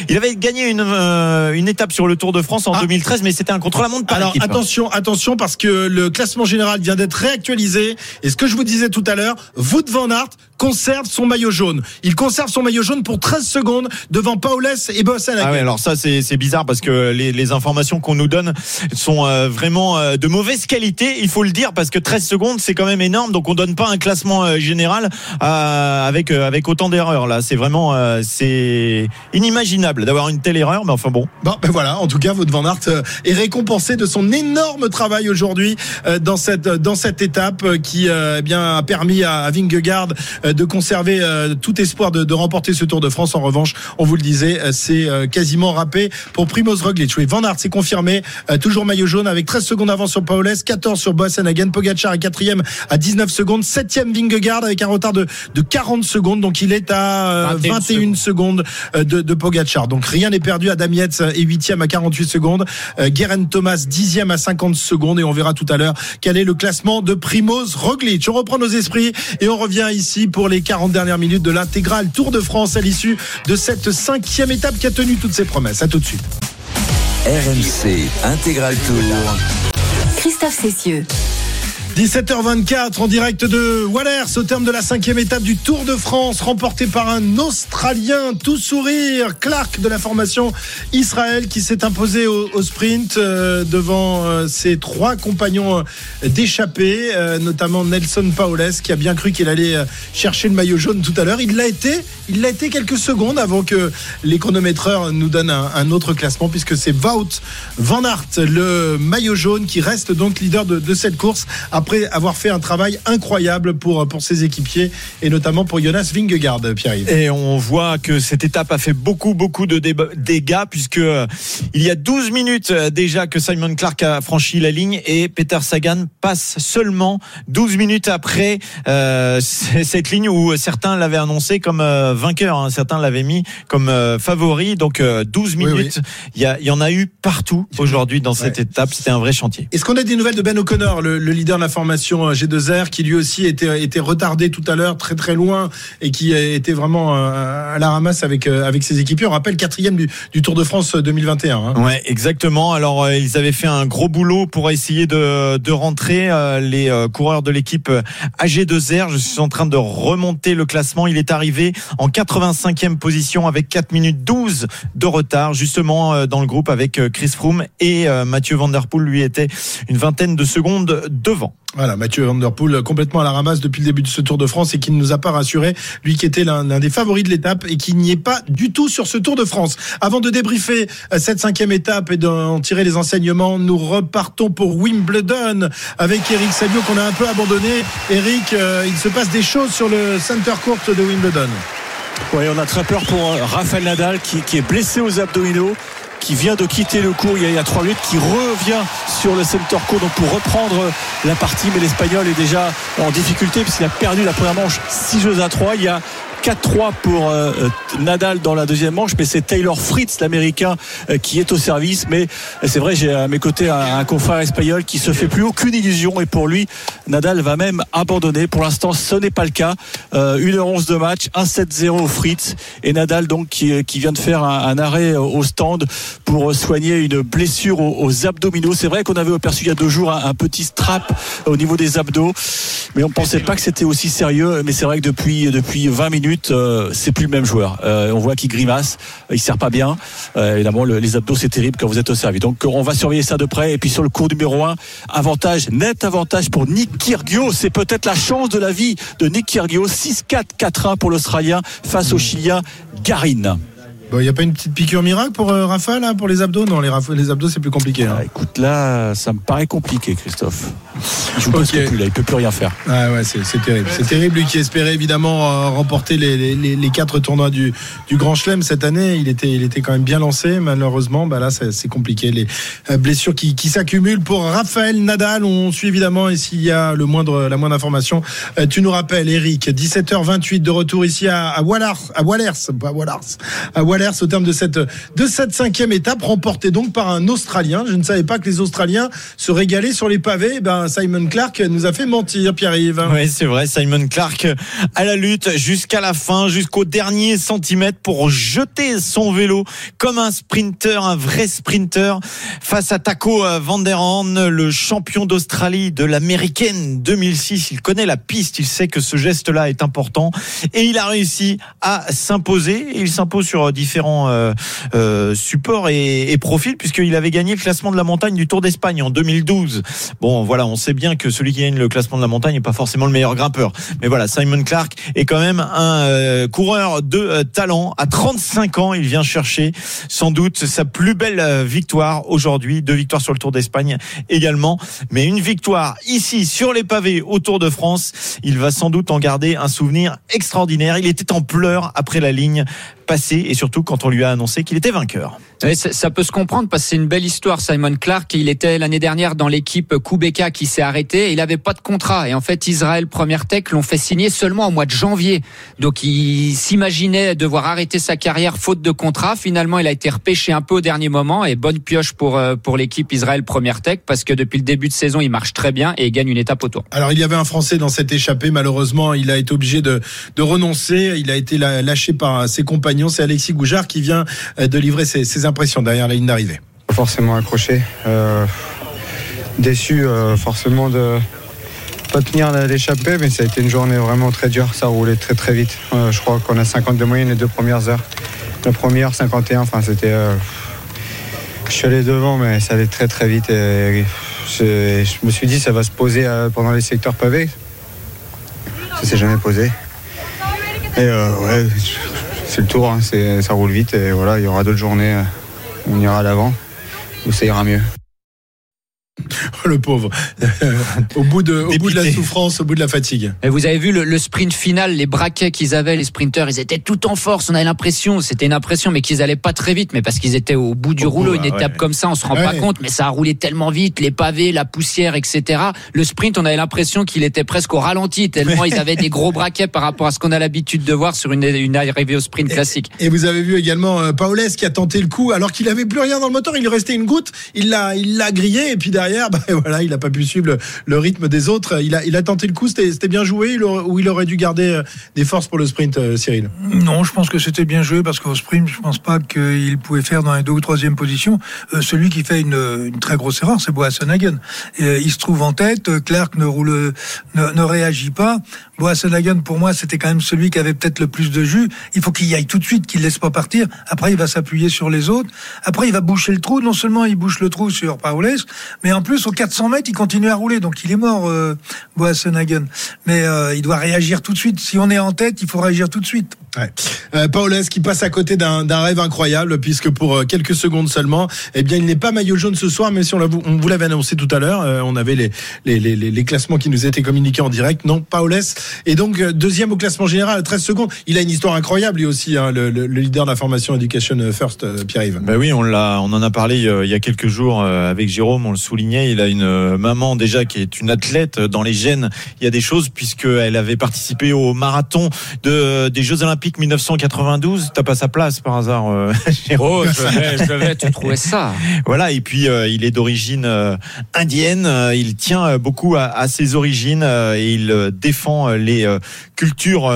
Il avait gagné une, euh, une étape sur le Tour de France en Ah. 2013, mais c'était un contre-la-montre par Alors équipe. attention, attention parce que le classement général vient d'être réactualisé et ce que je vous disais tout à l'heure, Wout van Aert conserve son maillot jaune. Il conserve son maillot jaune pour 13 secondes devant Paules et Boasson. Ah ouais, alors ça c'est bizarre parce que les, les informations qu'on nous donne sont euh, vraiment euh, de mauvaise qualité, il faut le dire parce que 13 secondes c'est quand même énorme donc on donne pas un classement euh, général euh, avec euh, avec autant d'erreurs là, c'est vraiment euh, c'est inimaginable d'avoir une telle erreur mais enfin bon. Bon, ben voilà, en tout cas, Wout van Aert est récompensé de son énorme travail aujourd'hui euh, dans cette dans cette étape qui euh, eh bien a permis à, à Vingegaard de conserver euh, tout espoir de, de remporter ce Tour de France. En revanche, on vous le disait, euh, c'est euh, quasiment râpé pour Primoz Roglic. Oui, Van Aert c'est confirmé, toujours maillot jaune avec 13 secondes d'avance sur Paules, 14 sur Boassenhagen, Pogacar est quatrième à 19 secondes, septième Vingegaard avec un retard de, de 40 secondes, donc il est à euh, 21 21 secondes de, de Pogacar. Donc rien n'est perdu. Adam Yates est huitième à 48 secondes, Guerin Thomas dixième à 50 secondes et on verra tout à l'heure quel est le classement de Primoz Roglic. On reprend nos esprits et on revient ici pour les 40 dernières minutes de l'intégrale Tour de France à l'issue de cette cinquième étape qui a tenu toutes ses promesses. À tout de suite. RMC Intégral Tour. Christophe Cessieux. 17h24 en direct de Wallers au terme de la cinquième étape du Tour de France remporté par un Australien tout sourire, Clark de la formation Israël qui s'est imposé au, sprint euh, devant euh, ses trois compagnons euh, d'échappée, euh, notamment Nelson Paoles qui a bien cru qu'il allait euh, chercher le maillot jaune tout à l'heure. Il l'a été, il l'a été quelques secondes avant que les chronométreurs nous donnent un, un autre classement puisque c'est Wout Van Aert, le maillot jaune qui reste donc leader de, de cette course avoir fait un travail incroyable pour, pour ses équipiers et notamment pour Jonas Vingegaard, Pierre-Yves. Et on voit que cette étape a fait beaucoup, beaucoup de dégâts puisque euh, il y a 12 minutes euh, déjà que Simon Clark a franchi la ligne et Peter Sagan passe seulement 12 minutes après euh, cette ligne où certains l'avaient annoncé comme euh, vainqueur, hein. certains l'avaient mis comme euh, favori. Donc euh, 12 Oui, minutes, il y, en a eu partout aujourd'hui dans cette Ouais. étape. C'était un vrai chantier. Est-ce qu'on a des nouvelles de Ben O'Connor, le, le leader de la formation euh, G2R, qui lui aussi était, était retardé tout à l'heure, très très loin, et qui euh, était vraiment euh, à la ramasse avec, avec ses équipiers. On rappelle quatrième du, du Tour de France 2021. hein. Ouais, exactement. Alors ils avaient fait un gros boulot pour essayer de, de rentrer les coureurs de l'équipe euh, AG2R. Je suis en train de remonter le classement. Il est arrivé en 85e position avec 4 minutes 12 de retard, justement dans le groupe avec Chris Froome et Mathieu Van Der Poel lui était une vingtaine de secondes devant. Voilà, Mathieu Van complètement à la ramasse depuis le début de ce Tour de France et qui ne nous a pas rassuré, lui qui était l'un des favoris de l'étape et qui n'y est pas du tout sur ce Tour de France. Avant de débriefer euh, cette cinquième étape et d'en tirer les enseignements, nous repartons pour Wimbledon avec Eric Salio qu'on a un peu abandonné. Eric, euh, il se passe des choses sur le center court de Wimbledon. Oui, on a très peur pour euh, Rafael Nadal qui est blessé aux abdominaux qui vient de quitter le cours il y a, il y a 3 minutes, qui revient sur le center court donc pour reprendre la partie, mais l'Espagnol est déjà en difficulté puisqu'il a perdu la première manche 6 jeux à 3. Il y a 4-3 pour euh, Nadal dans la deuxième manche, mais c'est Taylor Fritz, l'américain, euh, qui est au service. Mais c'est vrai, j'ai à mes côtés un, confrère espagnol qui se fait plus aucune illusion et pour lui, Nadal va même abandonner. Pour l'instant, ce n'est pas le cas. Euh, 1h11 de match, 1-7-0 au Fritz et Nadal donc qui, vient de faire un, arrêt au stand pour soigner une blessure aux, aux abdominaux. C'est vrai qu'on avait aperçu il y a deux jours un, petit strap au niveau des abdos, mais on pensait pas que c'était aussi sérieux. Mais c'est vrai que depuis depuis 20 minutes, euh, c'est plus le même joueur. Euh, on voit qu'il grimace, il sert pas bien. Euh, évidemment, le- les abdos c'est terrible quand vous êtes au service. Donc on va surveiller ça de près. Et puis sur le cours numéro 1 avantage net avantage pour Nick Kyrgios. C'est peut-être la chance de la vie de Nick Kyrgios. 6-4, 4-1 pour l'Australien face au Chilien Garin. Bon, il n'y a pas une petite piqûre miracle pour euh, Rafa, là, pour les abdos? Non, les, les abdos, c'est plus compliqué. hein. Ah, écoute, là, ça me paraît compliqué, Christophe. Il joue presque Ok. plus là, il peut plus rien faire. Ah ouais, c'est terrible. C'est terrible, lui qui espérait évidemment euh, remporter les, les, les- quatre tournois du, du Grand Chelem cette année. Il était, il était quand même bien lancé. Malheureusement, bah là, c'est compliqué. Les euh, blessures qui, qui s'accumulent pour Raphaël Nadal. On suit évidemment et s'il y a le moindre, la moindre information, euh, tu nous rappelles, Eric. 17h28 de retour ici à, à Wallars, à Wallers, pas Wallars, à Wallers au terme de cette, de cette cinquième étape remportée donc par un Australien. Je ne savais pas que les Australiens se régalaient sur les pavés. Ben, Simon Clark nous a fait mentir, Pierre-Yves. Oui, c'est vrai. Simon Clark à la lutte jusqu'à la fin, jusqu'au dernier centimètre pour jeter son vélo comme un sprinter, un vrai sprinter face à Taco Van le champion d'Australie de l'américaine 2006. Il connaît la piste, il sait que ce geste-là est important et il a réussi à s'imposer. Il s'impose sur différents euh, euh, supports et, profils, puisqu'il avait gagné le classement de la montagne du Tour d'Espagne en 2012. Bon, voilà, on sait bien que celui qui gagne le classement de la montagne n'est pas forcément le meilleur grimpeur. Mais voilà, Simon Clark est quand même un euh, coureur de talent. À 35 ans, il vient chercher sans doute sa plus belle victoire aujourd'hui. Deux victoires sur le Tour d'Espagne également. Mais une victoire ici sur les pavés au Tour de France. Il va sans doute en garder un souvenir extraordinaire. Il était en pleurs après la ligne passée et surtout quand on lui a annoncé qu'il était vainqueur. Ça, ça peut se comprendre parce que c'est une belle histoire. Simon Clark, il était l'année dernière dans l'équipe Kubeka qui s'est arrêté. Et il avait pas de contrat et en fait Israël Première Tech l'ont fait signer seulement au mois de janvier. Donc il s'imaginait devoir arrêter sa carrière faute de contrat. Finalement, il a été repêché un peu au dernier moment et bonne pioche pour euh, pour l'équipe Israël Première Tech parce que depuis le début de saison, il marche très bien et il gagne une étape au Tour. Alors il y avait un Français dans cette échappée, malheureusement il a été obligé de, de renoncer, il a été lâché par ses compagnons, c'est Alexis Goujard qui vient euh, de livrer ses, ses impressions derrière la ligne d'arrivée. Forcément accroché. Euh, déçu euh, forcément de pas tenir l'échappée, mais ça a été une journée vraiment très dure. Ça roulait très très vite. Euh, je crois qu'on a 50 de moyenne les deux premières heures. La première 51, enfin c'était. je suis allé devant, mais ça allait très très vite. Je, me suis dit ça va se poser pendant les secteurs pavés. Ça s'est jamais posé. Et ouais, c'est le tour, hein, ça roule vite et voilà, il y aura d'autres journées. On ira à l'avant où ça ira mieux. Le pauvre. au bout, de, au bout de la souffrance, au bout de la fatigue. Et vous avez vu le, le sprint final, les braquets qu'ils avaient, les sprinteurs, ils étaient tout en force. On avait l'impression, c'était une impression, mais qu'ils allaient pas très vite, mais parce qu'ils étaient au bout du Au bout, rouleau. ouais, Une étape ouais. comme ça, on se rend Ouais. pas compte, mais ça a roulé tellement vite, les pavés, la poussière, etc. Le sprint, on avait l'impression qu'il était presque au ralenti, tellement ils avaient des gros braquets par rapport à ce qu'on a l'habitude de voir sur une, une arrivée au sprint classique. Et vous avez vu également euh, Paolès qui a tenté le coup alors qu'il avait plus rien dans le moteur, il lui restait une goutte, il l'a il l'a grillé et puis derrière bah, voilà, il a pas pu suivre le, rythme des autres, il a il a tenté le coup, c'était bien joué il ou il aurait dû garder euh, des forces pour le sprint euh, Cyril? Non, je pense que c'était bien joué parce qu'au sprint, je pense pas qu'il pouvait faire dans la deux ou troisième position. Euh, celui qui fait une, très grosse erreur, c'est Boassenhagen. Il se trouve en tête, Clark ne roule, ne, ne réagit pas. Boassenhagen, pour moi, c'était quand même celui qui avait peut-être le plus de jus. Il faut qu'il y aille tout de suite, qu'il laisse pas partir. Après, il va s'appuyer sur les autres. Après, il va boucher le trou. Non seulement il bouche le trou sur Paoles, mais en plus, aux 400 mètres, il continue à rouler. Donc, il est mort, euh. Mais euh, il doit réagir tout de suite. Si on est en tête, il faut réagir tout de suite. Ouais. Euh, Paolès qui passe à côté d'un rêve incroyable puisque pour euh, quelques secondes seulement, eh bien il n'est pas maillot jaune ce soir, même si on, on vous l'avait annoncé tout à l'heure, euh, on avait les, les, les, les- classements qui nous étaient communiqués en direct. Non, Paolès est donc euh, deuxième au classement général à 13 secondes. Il a une histoire incroyable lui aussi, hein, le, le- le leader de la formation Education First, euh, Pierre-Yves. Ben oui, on l'a, on en a parlé il y a quelques jours avec Jérôme. On le soulignait. Il a une maman déjà qui est une athlète dans les gènes. Il y a des choses puisqu'elle avait participé au marathon de des Jeux Olympiques 1992. T'as pas sa place par hasard, euh, Oh, je vais, je vais te trouver ça. Voilà. Et puis euh, il est d'origine euh, indienne. Euh, Il tient beaucoup à, à ses origines et il défend les cultures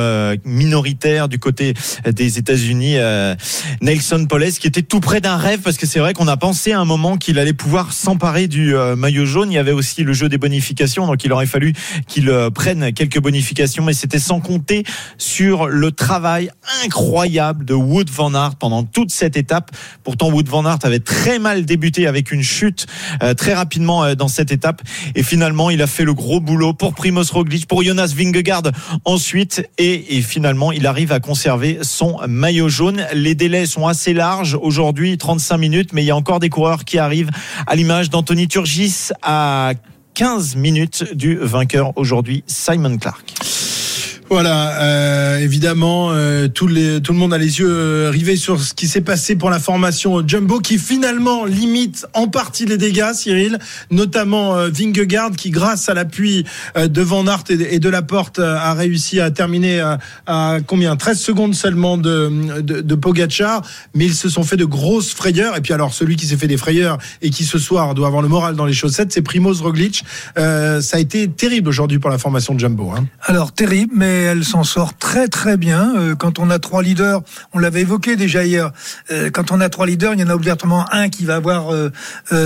minoritaires du côté des États-Unis. Nelson Poles qui était tout près d'un rêve parce que c'est vrai qu'on a pensé à un moment qu'il allait pouvoir s'emparer du maillot jaune. Il y avait aussi le jeu des bonifications, donc il aurait fallu qu'il prenne quelques bonifications, mais c'était sans compter sur le travail incroyable de Wood Van Aert pendant toute cette étape. Pourtant, Wood Van Aert avait très mal débuté avec une chute euh, très rapidement euh, dans cette étape, et finalement, il a fait le gros boulot pour Primoz Roglic, pour Jonas Vingegaard ensuite, et, et finalement, il arrive à conserver son maillot jaune. Les délais sont assez larges aujourd'hui, 35 minutes, mais il y a encore des coureurs qui arrivent à l'image d'Anthony Turgis à 15 minutes du vainqueur aujourd'hui, Simon Clark. Voilà, euh, évidemment, euh, tout, le monde a les yeux euh, rivés sur ce qui s'est passé pour la formation Jumbo, qui finalement limite en partie les dégâts, Cyril, notamment euh, Vingegaard, qui grâce à l'appui de Van Aert et, et de la porte euh, a réussi à terminer à, combien 13 secondes seulement de, de, Pogacar, mais ils se sont fait de grosses frayeurs. Et puis alors, celui qui s'est fait des frayeurs et qui ce soir doit avoir le moral dans les chaussettes, c'est Primoz Roglic. Ça a été terrible aujourd'hui pour la formation Jumbo. Hein. Alors terrible, mais elle s'en sort très très bien. Euh, Quand on a trois leaders, on l'avait évoqué déjà hier, euh, quand on a trois leaders, il y en a obligatoirement un qui va avoir euh,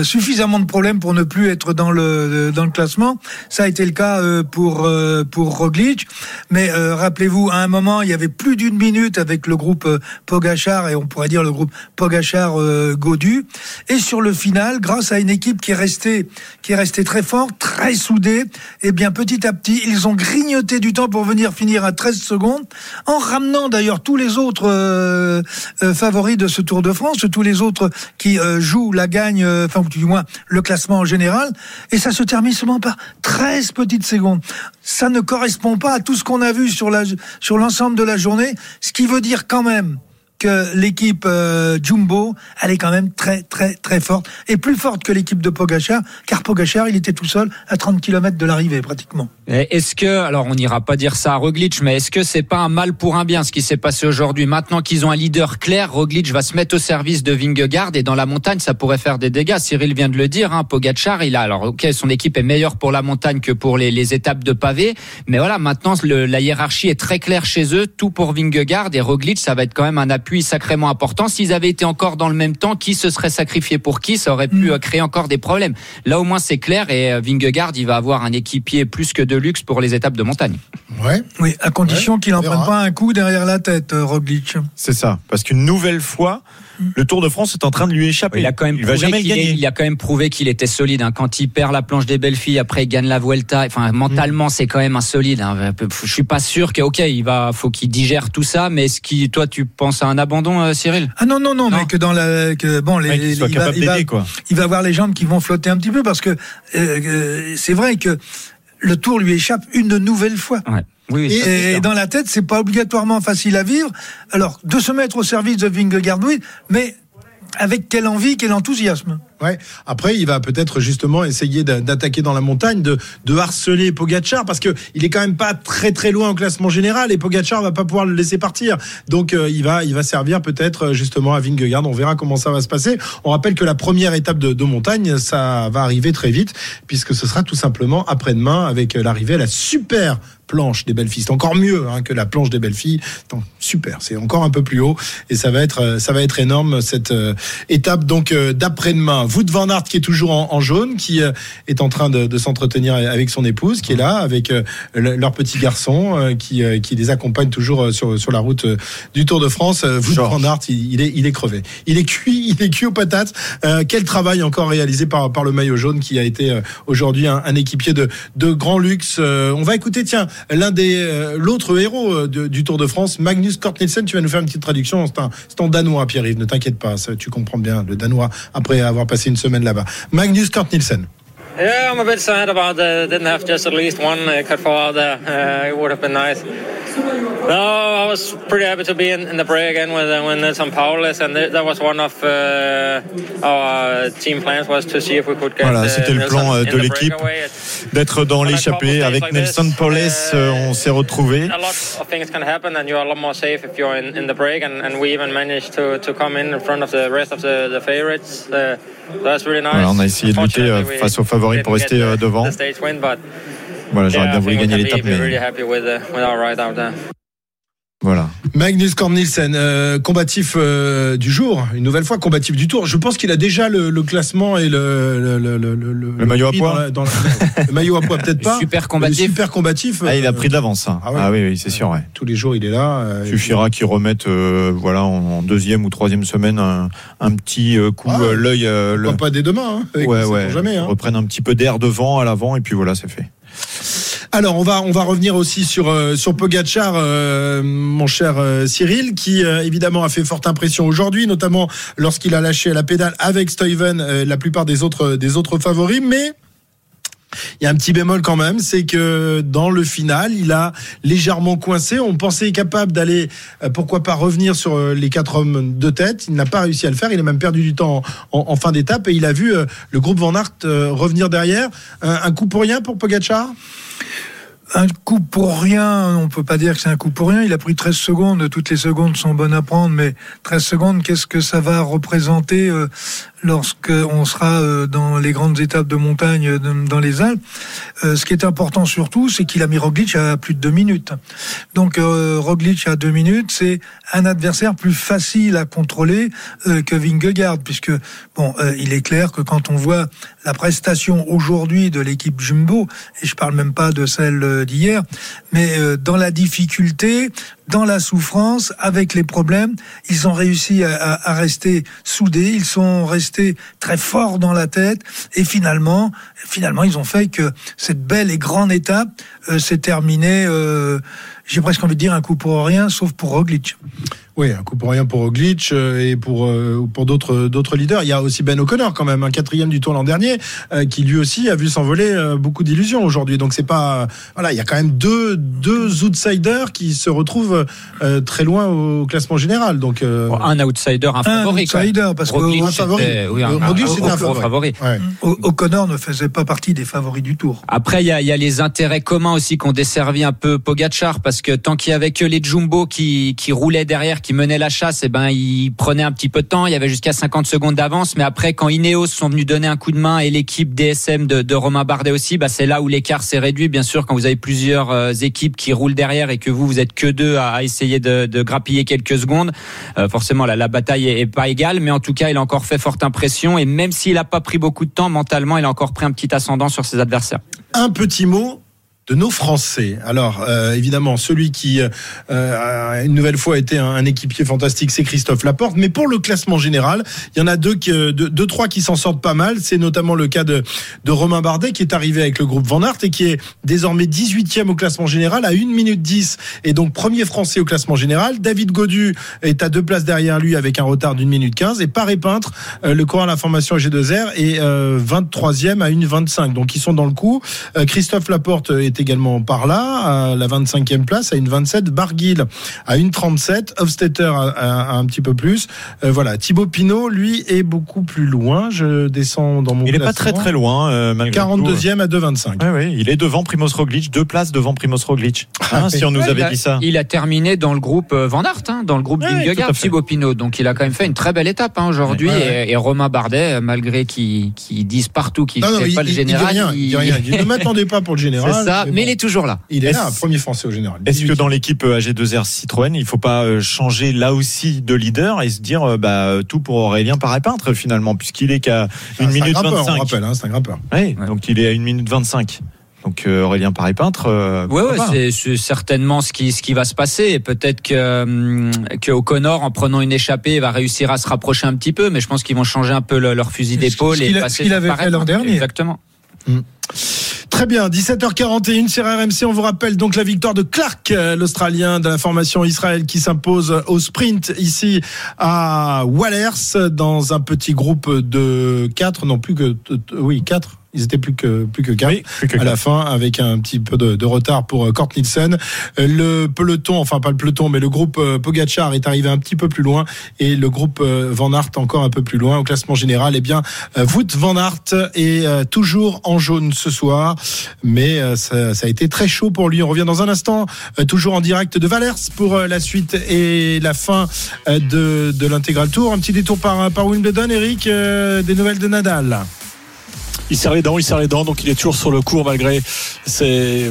suffisamment de problèmes pour ne plus être dans le dans le classement. Ça a été le cas pour pour Roglic, mais rappelez-vous, à un moment, il y avait plus d'une minute avec le groupe Pogachar et on pourrait dire le groupe Pogachar Godu. Et sur le final, grâce à une équipe qui est restée qui est restée très forte, très soudée, et bien petit à petit, ils ont grignoté du temps pour venir finir à 13 secondes, en ramenant d'ailleurs tous les autres euh, euh, favoris de ce Tour de France, tous les autres qui euh, jouent la gagne, euh, enfin du moins le classement en général, et ça se termine seulement par 13 petites secondes. Ça ne correspond pas à tout ce qu'on a vu sur la sur l'ensemble de la journée, ce qui veut dire quand même que l'équipe euh, Jumbo, elle est quand même très très très forte et plus forte que l'équipe de Pogachar, car Pogachar, il était tout seul à 30 km de l'arrivée pratiquement. Est-ce que, alors on n'ira pas dire ça à Roglic, mais est-ce que c'est pas un mal pour un bien ce qui s'est passé aujourd'hui? Maintenant qu'ils ont un leader clair, Roglic va se mettre au service de Vingegaard et dans la montagne, ça pourrait faire des dégâts. Cyril vient de le dire, hein, Pogacar, il a, alors ok, son équipe est meilleure pour la montagne que pour les, étapes de pavé, mais voilà, maintenant la hiérarchie est très claire chez eux, tout pour Vingegaard et Roglic, ça va être quand même un appui sacrément important. S'ils avaient été encore dans le même temps, qui se serait sacrifié pour qui? Ça aurait pu euh, créer encore des problèmes. Là au moins c'est clair et euh, Vingegaard, il va avoir un équipier plus que de luxe pour les étapes de montagne. Ouais. Oui, à condition Ouais, qu'il n'en prenne pas un coup derrière la tête, euh, Roglic. C'est ça. Parce qu'une nouvelle fois, le Tour de France est en train de lui échapper. Il a quand même il prouvé qu'il est- gagner. il a quand même prouvé qu'il était solide. hein. Quand il perd la planche des belles filles, après il gagne la Vuelta. Enfin, mentalement, c'est quand même un solide. hein. Je suis pas sûr que, ok, il va, faut qu'il digère tout ça. Mais est-ce qui, toi, tu penses à un abandon, euh, Cyril? Ah non, non, non, Non. mais que dans la. Que, bon, les, il, va, il, va, quoi. il va avoir les jambes qui vont flotter un petit peu parce que euh, euh, c'est vrai que le tour lui échappe une nouvelle fois. Ouais. Oui, oui, Et, ça, et dans la tête, c'est pas obligatoirement facile à vivre. Alors, de se mettre au service de Vingegaard, oui, mais avec quelle envie, quel enthousiasme. Ouais. Après, il va peut-être justement essayer d'a- d'attaquer dans la montagne, de, de harceler Pogachar, parce que il est quand même pas très très loin au classement général et Pogachar va pas pouvoir le laisser partir. Donc euh, il va il va servir peut-être euh, justement à Vingegaard. On verra comment ça va se passer. On rappelle que la première étape de, de montagne, ça va arriver très vite, puisque ce sera tout simplement après-demain avec euh, l'arrivée à la super planche des belles filles. C'est encore mieux hein, que la planche des belles filles. Super, c'est encore un peu plus haut et ça va être euh, ça va être énorme cette euh, étape donc euh, d'après-demain. Wout van Aert qui est toujours en, en jaune, qui euh, est en train de, de s'entretenir avec son épouse, qui est là avec euh, le- leur petit garçon euh, qui euh, qui les accompagne toujours sur sur la route du Tour de France. Wout van Aert, il, il est il est crevé, il est cuit, il est cuit aux patates. Euh, quel travail encore réalisé par par le maillot jaune qui a été euh, aujourd'hui un, un équipier de de grand luxe. Euh, on va écouter tiens l'un des euh, l'autre héros euh, du Tour de France, Magnus Cort Nielsen. Tu vas nous faire une petite traduction. C'est en danois, Pierre-Yves. Ne t'inquiète pas, ça, tu comprends bien le danois après avoir passé une semaine là-bas. Magnus Cort Nielsen. Yeah, I'm a bit sad about didn't have just at least one cut there. Uh, it would have been nice. No, I was pretty happy to be in, in the break again with uh, with Nelson Paulus, and th- that was one of uh, our team plans was to see if we could get. Voilà, uh, c'était le plan euh, de l'équipe d'être dans l'échappée avec Nelson Paules. euh, On s'est retrouvé. A lot of things can happen, and you're a lot more safe if you're in, in the break. And, and we even managed to, to come in in front of the rest of the, the favorites. Uh, that's really nice. Voilà, on a essayé de lutter euh, face aux favoris pour rester the- devant. the stage win, but Voilà, j'aurais yeah, bien voulu gagner l'étape, really voilà. Magnus Cort Nielsen, euh, combatif euh, du jour, une nouvelle fois combatif du tour. Je pense qu'il a déjà le, le classement et le le, le, le, le- le maillot à poids dans la- dans la- le maillot à poids peut-être pas. Super Le combatif. super combatif. Ah, il a euh, pris de l'avance. hein. Ah ouais. Ah oui, oui, c'est sûr. Ouais. tous les jours il est là. euh, Suffira qu'il remette, euh, voilà, en, en deuxième ou troisième semaine, un, un petit euh, coup, Ah, euh, l'œil, euh, pas dès demain. Hein, ouais, ouais, jamais. Hein. reprenne un petit peu d'air devant, à l'avant, et puis voilà, c'est fait. Alors on va on va revenir aussi sur euh, sur Pogacar, euh, mon cher euh, Cyril, qui euh, évidemment a fait forte impression aujourd'hui, notamment lorsqu'il a lâché la pédale avec Stuyven euh, la plupart des autres des autres favoris, mais il y a un petit bémol quand même, c'est que dans le final, il a légèrement coincé. On pensait capable d'aller, euh, pourquoi pas revenir sur euh, les quatre hommes de tête. Il n'a pas réussi à le faire. Il a même perdu du temps en, fin d'étape et il a vu euh, le groupe Van Aert revenir derrière. Un, coup pour rien pour Pogacar? Un coup pour rien, on peut pas dire que c'est un coup pour rien. Il a pris 13 secondes. Toutes les secondes sont bonnes à prendre, mais 13 secondes, qu'est-ce que ça va représenter lorsqu'on sera euh, dans les grandes étapes de montagne euh, dans les Alpes. Euh, ce qui est important surtout, c'est qu'il a mis Roglic à plus de deux minutes. Donc Roglic à deux minutes, c'est un adversaire plus facile à contrôler que Vingegaard, puisque bon, il est clair que quand on voit la prestation aujourd'hui de l'équipe Jumbo, et je parle même pas de celle d'hier, mais dans la difficulté, dans la souffrance, avec les problèmes, ils ont réussi à, rester soudés, ils sont restés très forts dans la tête, et finalement, finalement, ils ont fait que cette belle et grande étape euh, s'est terminée. Euh, j'ai presque envie de dire un coup pour rien, sauf pour Roglic. Oui, un coup pour rien pour Roglic euh, et pour euh, pour d'autres d'autres leaders. Il y a aussi Ben O'Connor quand même, un quatrième du tour l'an dernier, euh, qui lui aussi a vu s'envoler beaucoup d'illusions aujourd'hui. Donc c'est pas voilà, il y a quand même deux deux outsiders qui se retrouvent très loin au classement général. Donc un outsider, un favori. Un outsider parce que Roglic, favori. Oui, un, Roglic c'était un favori. Ouais. O'Connor ne faisait pas partie des favoris du tour. Après il y a, y a les intérêts communs aussi qui ont desservi un peu Pogacar parce que tant qu'il y avait que les Jumbo qui qui roulaient derrière qui menait la chasse, eh ben il prenait un petit peu de temps. Il y avait jusqu'à 50 secondes d'avance, mais après quand Ineos sont venus donner un coup de main et l'équipe DSM de, Romain Bardet aussi, bah c'est là où l'écart s'est réduit. Bien sûr, quand vous avez plusieurs euh, équipes qui roulent derrière et que vous vous êtes que deux à, essayer de, grappiller quelques secondes, euh, forcément la, bataille est, est, pas égale. Mais en tout cas, il a encore fait forte impression et même s'il a pas pris beaucoup de temps mentalement, il a encore pris un petit ascendant sur ses adversaires. Un petit mot de nos Français. Alors euh, évidemment, celui qui euh, a une nouvelle fois été un, équipier fantastique, c'est Christophe Laporte. Mais pour le classement général, il y en a deux, qui, euh, deux, trois qui s'en sortent pas mal. C'est notamment le cas de, de Romain Bardet qui est arrivé avec le groupe Van Aert et qui est désormais 18e au classement général à 1 minute 10 et donc premier français au classement général. David Godu est à deux places derrière lui avec un retard d'une minute 15 et Paré Peintre, le courant à la formation G2R est 23e à 1 25. Donc ils sont dans le coup. Christophe Laporte est également par là, à la 25e place, à une 27. Barguil à une 37. Hofstetter à, un petit peu plus. Euh, voilà. Thibaut Pinot, lui, est beaucoup plus loin. Je descends dans mon. Il n'est pas très très loin, euh, malgré 42e à 2,25. Oui, oui, il est devant Primoz Roglic, deux places devant Primoz Roglic. Hein, si on nous avait dit ça. Il a terminé dans le groupe euh, Van Aert, hein, dans le groupe ouais, Vingegaard, Thibaut Pinot. Donc il a quand même fait une très belle étape hein, aujourd'hui. Et, Romain Bardet, malgré qu'ils disent partout qu'il ne fait pas le général. Il, dit rien, il... ne m'attendait pas pour le général. C'est ça, mais, il est toujours là. Il est, là, premier français au général. Est-ce que dans l'équipe euh, AG2R Citroën, il ne faut pas euh, changer là aussi de leader et se dire euh, bah, tout pour Aurélien Paré-Peintre finalement, puisqu'il est qu'à 1 minute 25 On rappelle, hein, c'est un grimpeur. Oui, donc il est à 1 minute 25. Donc Aurélien Paré peintre. Euh, ouais c'est certainement ce qui ce qui va se passer. Et peut-être que hum, que O'Connor, en prenant une échappée, va réussir à se rapprocher un petit peu. Mais je pense qu'ils vont changer un peu leur fusil d'épaule et passer. Ce qu'il avait fait l'an dernier. Exactement. Mm. Très bien, 17h41 sur RMC. On vous rappelle donc la victoire de Clark, euh, l'Australien de la formation Israël, qui s'impose au sprint ici à Wallers dans un petit groupe de 4, non plus que oui 4 ils étaient plus que plus que quatre à la fin, avec un petit peu de, de retard pour euh, Kort Nielsen. Euh, le peloton, enfin pas le peloton, mais le groupe euh, Pogachar est arrivé un petit peu plus loin et le groupe Van Aert encore un peu plus loin au classement général. Eh bien, Wout Van Aert est toujours en jaune ce soir, mais ça, ça, a été très chaud pour lui. On revient dans un instant, toujours en direct de Valers pour la suite et la fin de, de l'intégral tour. Un petit détour par, par Wimbledon, Eric, des nouvelles de Nadal il serre les dents, il serre les dents, donc il est toujours sur le cours malgré ses,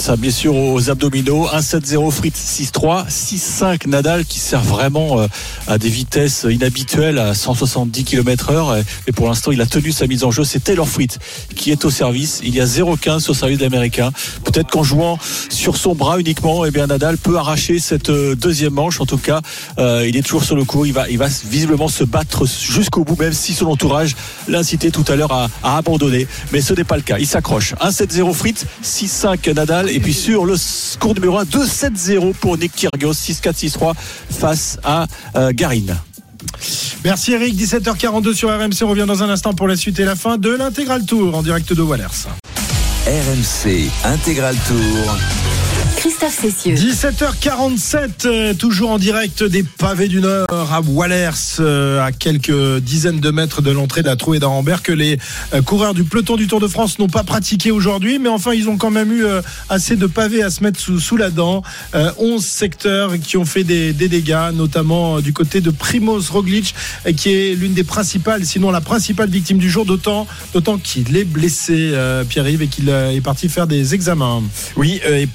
sa blessure aux abdominaux. 1-7-0 Fritz 6-3, 6-5 Nadal qui sert vraiment euh, à des vitesses inhabituelles à 170 km heure. Et pour l'instant, il a tenu sa mise en jeu. C'est Taylor Fritz qui est au service. Il y a 0-15 au service de l'Américain. Peut-être qu'en jouant sur son bras uniquement, eh bien Nadal peut arracher cette euh, deuxième manche. En tout cas, euh, il est toujours sur le cours. Il va, il va visiblement se battre jusqu'au bout, même si son entourage l'incitait tout à l'heure à abandonner mais ce n'est pas le cas. Il s'accroche. 1-7-0 Fritz, 6-5 Nadal. Et puis sur le score numéro 1, 2-7-0 pour Nick Kyrgios, 6-4, 6-3 face à euh, Garine. Merci Eric, 17h42 sur RMC. On revient dans un instant pour la suite et la fin de l'intégral tour en direct de Wallers. RMC Intégral Tour. Christophe Cessieux. 17h47, euh, toujours en direct des pavés du Nord à Wallers, euh, à quelques dizaines de mètres de l'entrée de la trouée d'Arambert, que les euh, coureurs du peloton du Tour de France n'ont pas pratiqué aujourd'hui, mais enfin ils ont quand même eu euh, assez de pavés à se mettre sous, sous la dent. Euh, 11 secteurs qui ont fait des, des dégâts, notamment euh, du côté de Primoz Roglic, euh, qui est l'une des principales, sinon la principale victime du jour, d'autant, d'autant qu'il est blessé, euh, Pierre-Yves, et qu'il euh, est parti faire des examens. Oui, euh, et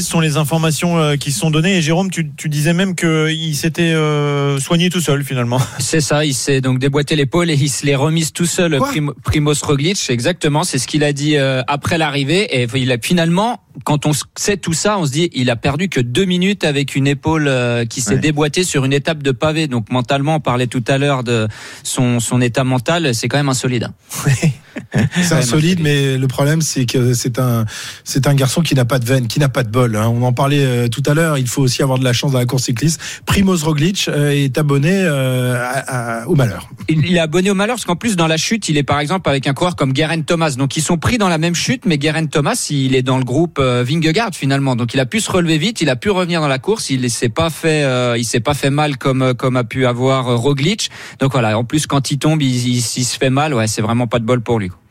Ce sont les informations euh, qui sont données. Et Jérôme, tu, tu disais même qu'il s'était euh, soigné tout seul finalement. C'est ça, il s'est donc déboîté l'épaule et il se l'est remise tout seul, Prim- Primoz Roglic, exactement, c'est ce qu'il a dit euh, après l'arrivée. Et il a finalement, quand on sait tout ça, on se dit, il a perdu que deux minutes avec une épaule euh, qui s'est Ouais. déboîtée sur une étape de pavé. Donc mentalement, on parlait tout à l'heure de son, son état mental, c'est quand même insolide. C'est insolide, mais le problème, c'est que c'est un, c'est un garçon qui n'a pas de veine, qui n'a pas de bol. hein. On en parlait euh, tout à l'heure. Il faut aussi avoir de la chance dans la course cycliste. Primoz Roglic euh, est abonné euh, à- à- au malheur. Il il est abonné au malheur parce qu'en plus dans la chute, il est par exemple avec un coureur comme Geraint Thomas. Donc ils sont pris dans la même chute, mais Geraint Thomas, il est dans le groupe euh, Vingegaard finalement. Donc il a pu se relever vite, il a pu revenir dans la course. Il s'est pas fait, euh, il s'est pas fait mal comme comme a pu avoir euh, Roglic. Donc voilà. En plus quand il tombe, il, il- il se fait mal. Ouais, c'est vraiment pas de bol pour lui. morning.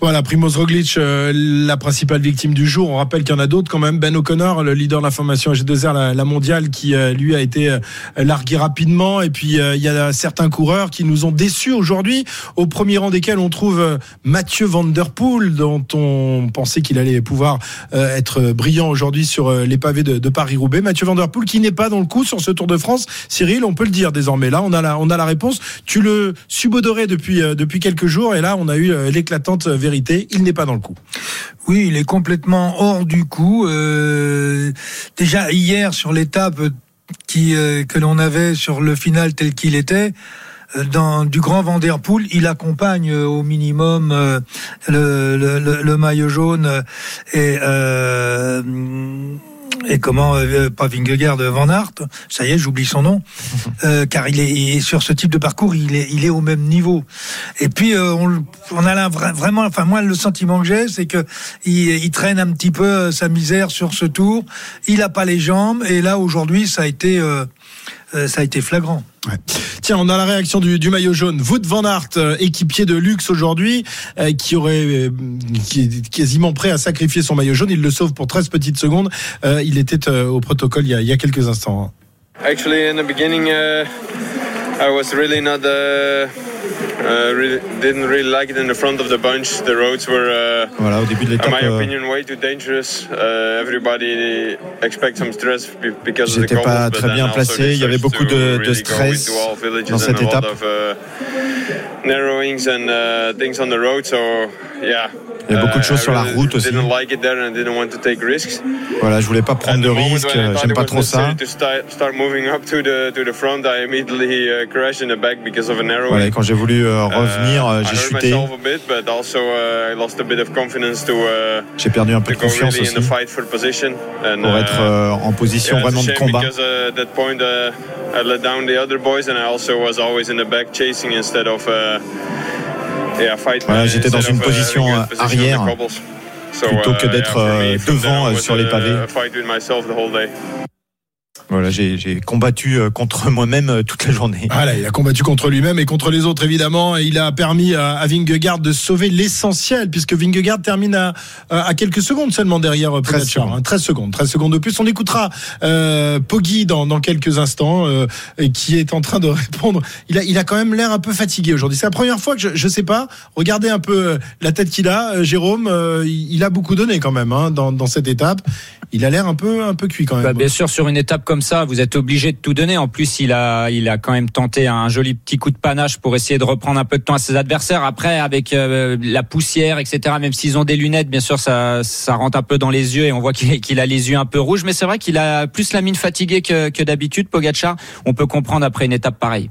Voilà, Primoz Roglic, euh, la principale victime du jour. On rappelle qu'il y en a d'autres quand même. Ben O'Connor, le leader de la formation G2R, la, mondiale, qui euh, lui a été euh, largué rapidement. Et puis il y a certains coureurs qui nous ont déçus aujourd'hui. Au premier rang desquels on trouve Mathieu Van Der Poel, dont on pensait qu'il allait pouvoir être brillant aujourd'hui sur les pavés de, Paris-Roubaix. Mathieu Van Der Poel qui n'est pas dans le coup sur ce Tour de France. Cyril, on peut le dire désormais. Là, on a la, réponse. Tu le subodorais depuis depuis quelques jours, et là, on a eu euh, vérité. Il n'est pas dans le coup. Oui, il est complètement hors du coup. Euh, déjà hier sur l'étape qui euh, que l'on avait sur le final tel qu'il était. euh, Dans du grand Vanderpool, il accompagne au minimum le, maillot jaune et et comment euh, pas Vingegaard Van Aert, ça y est, j'oublie son nom, euh, car il est, il est sur ce type de parcours, il est il est au même niveau. Et puis euh, on, on a là vra- vraiment, enfin moi le sentiment que j'ai, c'est que il, il traîne un petit peu euh, sa misère sur ce tour. Il a pas les jambes et là aujourd'hui ça a été euh, ça a été flagrant. Tiens, on a la réaction du, du maillot jaune. Wout van Aert, euh, équipier de luxe aujourd'hui, euh, qui aurait, euh, qui est quasiment prêt à sacrifier son maillot jaune. Il le sauve pour 13 petites secondes. Euh, il était euh, au protocole il y a, il y a quelques instants. Actually, in the beginning, uh, I was really not. Uh, uh, really, didn't really like it in the front of the bunch. The roads were, uh, Voilà, au début de in l'étape, my euh, opinion, way too dangerous. Uh, everybody expects some stress be- because of the pas cobbles, but très bien placé. Il y avait beaucoup de- de really stress dans cette étape. of, uh, narrowings and uh, things on the road. So yeah. Il y a beaucoup de uh, choses sur la route aussi. Voilà, je voulais pas prendre de the risques. euh, J'aime pas trop ça. Voilà, quand j'ai voulu euh, revenir, euh, j'ai chuté. myself a bit, but also uh, I lost a bit of confidence to uh, J'ai perdu un peu de confiance aussi pour uh, être euh, en position vraiment de combat. Because at that point I let down the other boys, and I also was always in the back chasing instead of. Yeah, fight, Voilà, j'étais dans une position, euh, arrière, plutôt que d'être, euh, devant, euh, sur les pavés. Voilà, j'ai combattu euh, contre moi-même euh, toute la journée. Voilà, il a combattu contre lui-même et contre les autres évidemment. Et il a permis à, à Vingegaard de sauver l'essentiel puisque Vingegaard termine à, à quelques secondes seulement derrière euh, 13 Pogacar. secondes. hein. 13 secondes, 13 secondes de plus. On écoutera euh, Poggi dans, dans quelques instants euh, et qui est en train de répondre. Il a, il a quand même l'air un peu fatigué aujourd'hui. C'est la première fois que je, je sais pas. Regardez un peu la tête qu'il a, Jérôme. euh, il, il a beaucoup donné quand même hein, dans, dans cette étape. Il a l'air un peu un peu cuit quand même. Bah, bien sûr, sur une étape comme ça, vous êtes obligé de tout donner. En plus, il a, il a quand même tenté un joli petit coup de panache pour essayer de reprendre un peu de temps à ses adversaires. Après, avec euh, la poussière, etc. Même s'ils ont des lunettes, bien sûr, ça, ça rentre un peu dans les yeux et on voit qu'il a les yeux un peu rouges. Mais c'est vrai qu'il a plus la mine fatiguée que, que d'habitude. Pogacar, on peut comprendre après une étape pareille.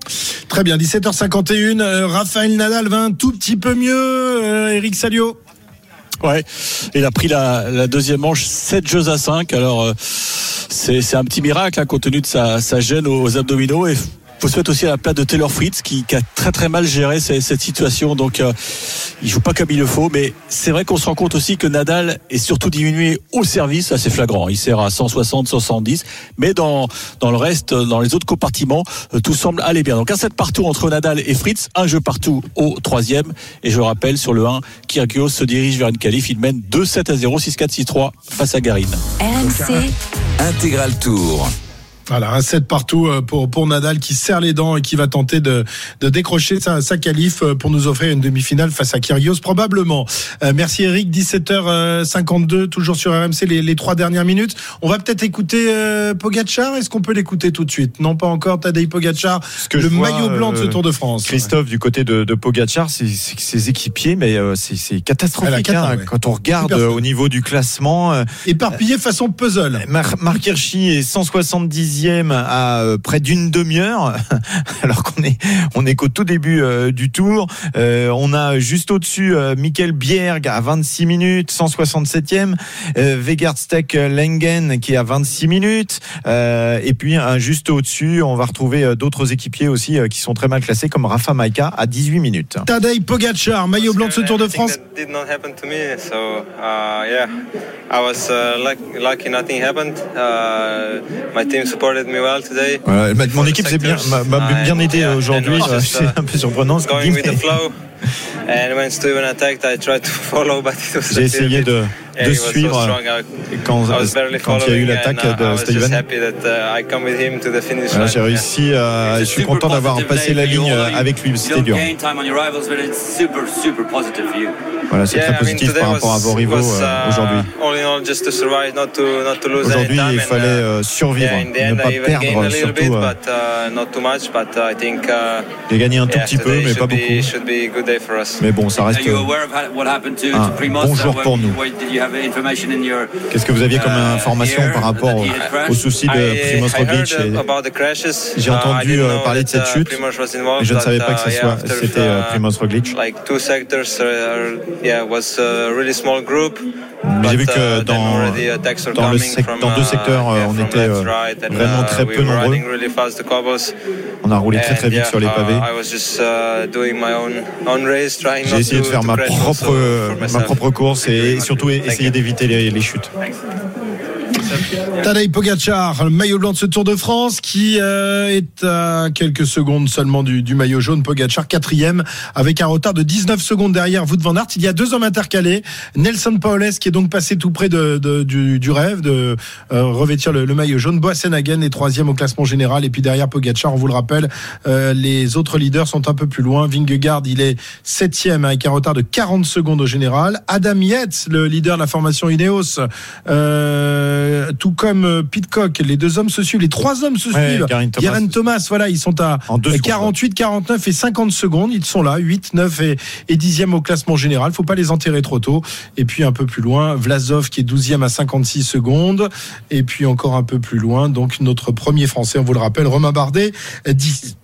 Très bien, 17h51. euh, Raphaël Nadal va un tout petit peu mieux. euh, Eric Salio. Ouais, il a pris la, deuxième manche 7 jeux à 5. Alors, euh, c'est un petit miracle hein, compte tenu de sa, sa gêne aux abdominaux. Et faut se mettre aussi à la place de Taylor Fritz qui, qui a très très mal géré cette, cette situation. Donc euh, il joue pas comme il le faut, mais c'est vrai qu'on se rend compte aussi que Nadal est surtout diminué au service, assez flagrant. Il sert à 160, 170, mais dans dans le reste, dans les autres compartiments, euh, tout semble aller bien. Donc un set partout entre Nadal et Fritz, un jeu partout au troisième. Et je le rappelle sur le 1, Kyrgios se dirige vers une qualif. Il mène 2-7 à 0, 6-4, 6-3 face à Garin. RMC, Intégral Tour. Voilà, un set partout euh, pour, pour Nadal qui serre les dents et qui va tenter de, de décrocher sa, sa qualif euh, pour nous offrir une demi-finale face à Kyrgios probablement. Euh, merci Eric, 17h52, toujours sur RMC les, les trois dernières minutes. On va peut-être écouter euh, Pogacar, est-ce qu'on peut l'écouter tout de suite? Non pas encore, Tadej Pogacar, que le vois, maillot blanc de ce euh, Tour de France. Christophe, du côté de, de c'est que ses équipiers, mais euh, c'est catastrophique. cata, hein, ouais. Quand on regarde au niveau du classement, Éparpillé façon puzzle. Mar- Marc Hirschi est 170e à euh, près d'une demi-heure, alors qu'on est on est qu'au tout début euh, du tour. Euh, on a juste au-dessus euh, Michael Bjerg à 26 minutes, 167e, euh, Vegard Steck Lengen qui est à 26 minutes, euh, et puis juste au-dessus, on va retrouver euh, d'autres équipiers aussi euh, qui sont très mal classés comme Rafa Maika à 18 minutes. Tadej Pogacar, maillot blanc de ce Tour de France. that did not happen to me. So uh, yeah, I was uh, luck- lucky. Nothing happened. Uh, my team supported me well today. Voilà, ma- mon équipe s'est bien, m'a m'a bien aidé Yeah, aujourd'hui. C'est un peu surprenant ce qu'il Going dit, with the mais flow. And when Steven attacked, I tried to follow, but it was J'ai essayé de, de suivre quand, il y a eu l'attaque de Steven. happy that uh, I come with him to the finish Voilà, line. J'ai réussi, à- je suis content d'avoir passé la ligne avec lui. C'était dur. Voilà, c'est Yeah, très I mean, positif today par rapport à was- vos rivaux euh, uh, aujourd'hui. Aujourd'hui, il fallait uh, euh, survivre, ne pas perdre surtout. euh, but uh, not too much. But I think J'ai gagné un tout petit peu, mais should pas be- beaucoup. Should be a good day for us. Mais bon, ça reste un bon jour pour nous. Qu'est-ce que vous aviez comme information par rapport au, au souci de Primoz Roglic. J'ai entendu parler de cette chute, mais je ne savais pas que c'était Primoz Roglic. Uh, j'ai vu que uh, dans, were dans, le coming sec- from, dans deux uh, secteurs, euh, on était euh, vraiment uh, très peu nombreux. On a roulé très très vite sur les pavés. uh, I was just uh, doing my own own race, trying J'ai essayé to, de faire ma propre, euh, ma propre course et surtout essayer d'éviter les, les chutes. Tadej Pogacar, le maillot blanc de ce Tour de France qui euh, est à quelques secondes seulement du, maillot jaune. Pogacar quatrième avec un retard de 19 secondes derrière Wout van Aert. Il y a deux hommes intercalés. Nelson Paoles qui est donc passé tout près du, rêve de euh, revêtir le, maillot jaune. Boassenhagen est troisième au classement général et puis derrière Pogacar, on vous le rappelle, euh, les autres leaders sont un peu plus loin. Vingegaard, il est septième avec un retard de 40 secondes au général. Adam Yates, le leader de la formation Ineos, euh, tout comme euh, Pitcock, les deux hommes se suivent, les trois hommes se Ouais, suivent. Thomas. Voilà, ils sont à En deux secondes. 48, 49 et 50 secondes. Ils sont là, 8, 9 et, et 10e au classement général. Faut pas les enterrer trop tôt. Et puis un peu plus loin, Vlasov qui est 12e à 56 secondes. Et puis encore un peu plus loin, donc notre premier Français, on vous le rappelle, Romain Bardet, 10.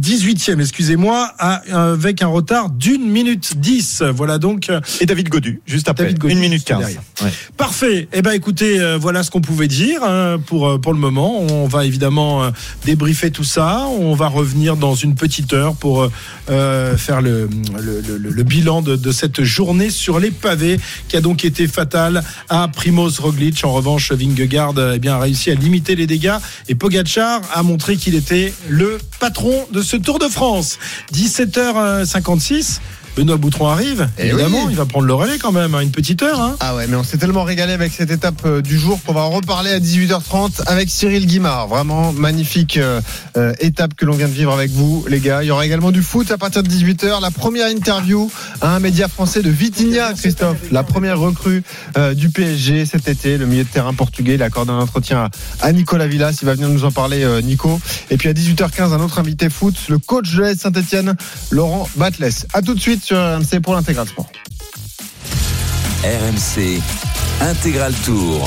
18e, excusez-moi, avec un retard d'une minute 10. Voilà donc. euh, Et David Godu, juste après. David Godu, Une minute juste 15. derrière. Ouais. Parfait. Eh ben, écoutez, euh, voilà ce qu'on pouvait dire hein, pour euh, pour le moment. On va évidemment euh, débriefer tout ça. On va revenir dans une petite heure pour euh, faire le, le, le- le bilan de, de cette journée sur les pavés qui a donc été fatale à Primoz Roglic. En revanche, Vingegaard eh bien, a réussi à limiter les dégâts et Pogacar a montré qu'il était le patron de ce Tour de France. 17h56. Benoît Boutron arrive, Eh évidemment, oui. il va prendre le relais quand même, hein, une petite heure. Hein. Ah ouais, mais on s'est tellement régalé avec cette étape euh, du jour qu'on va en reparler à 18h30 avec Cyril Guimard. Vraiment magnifique euh, euh, étape que l'on vient de vivre avec vous, les gars. Il y aura également du foot à partir de 18h. La première interview à un média français de Vitinha, Christophe. La première recrue euh, du PSG cet été, le milieu de terrain portugais. Il a accordé un entretien à, à Nicolas Villas. Il va venir nous en parler, euh, Nico. Et puis à 18h15, un autre invité foot, le coach de l'AS Saint-Etienne, Laurent Batles. À tout de suite sur RMC pour l'intégral sport. RMC Intégral Tour.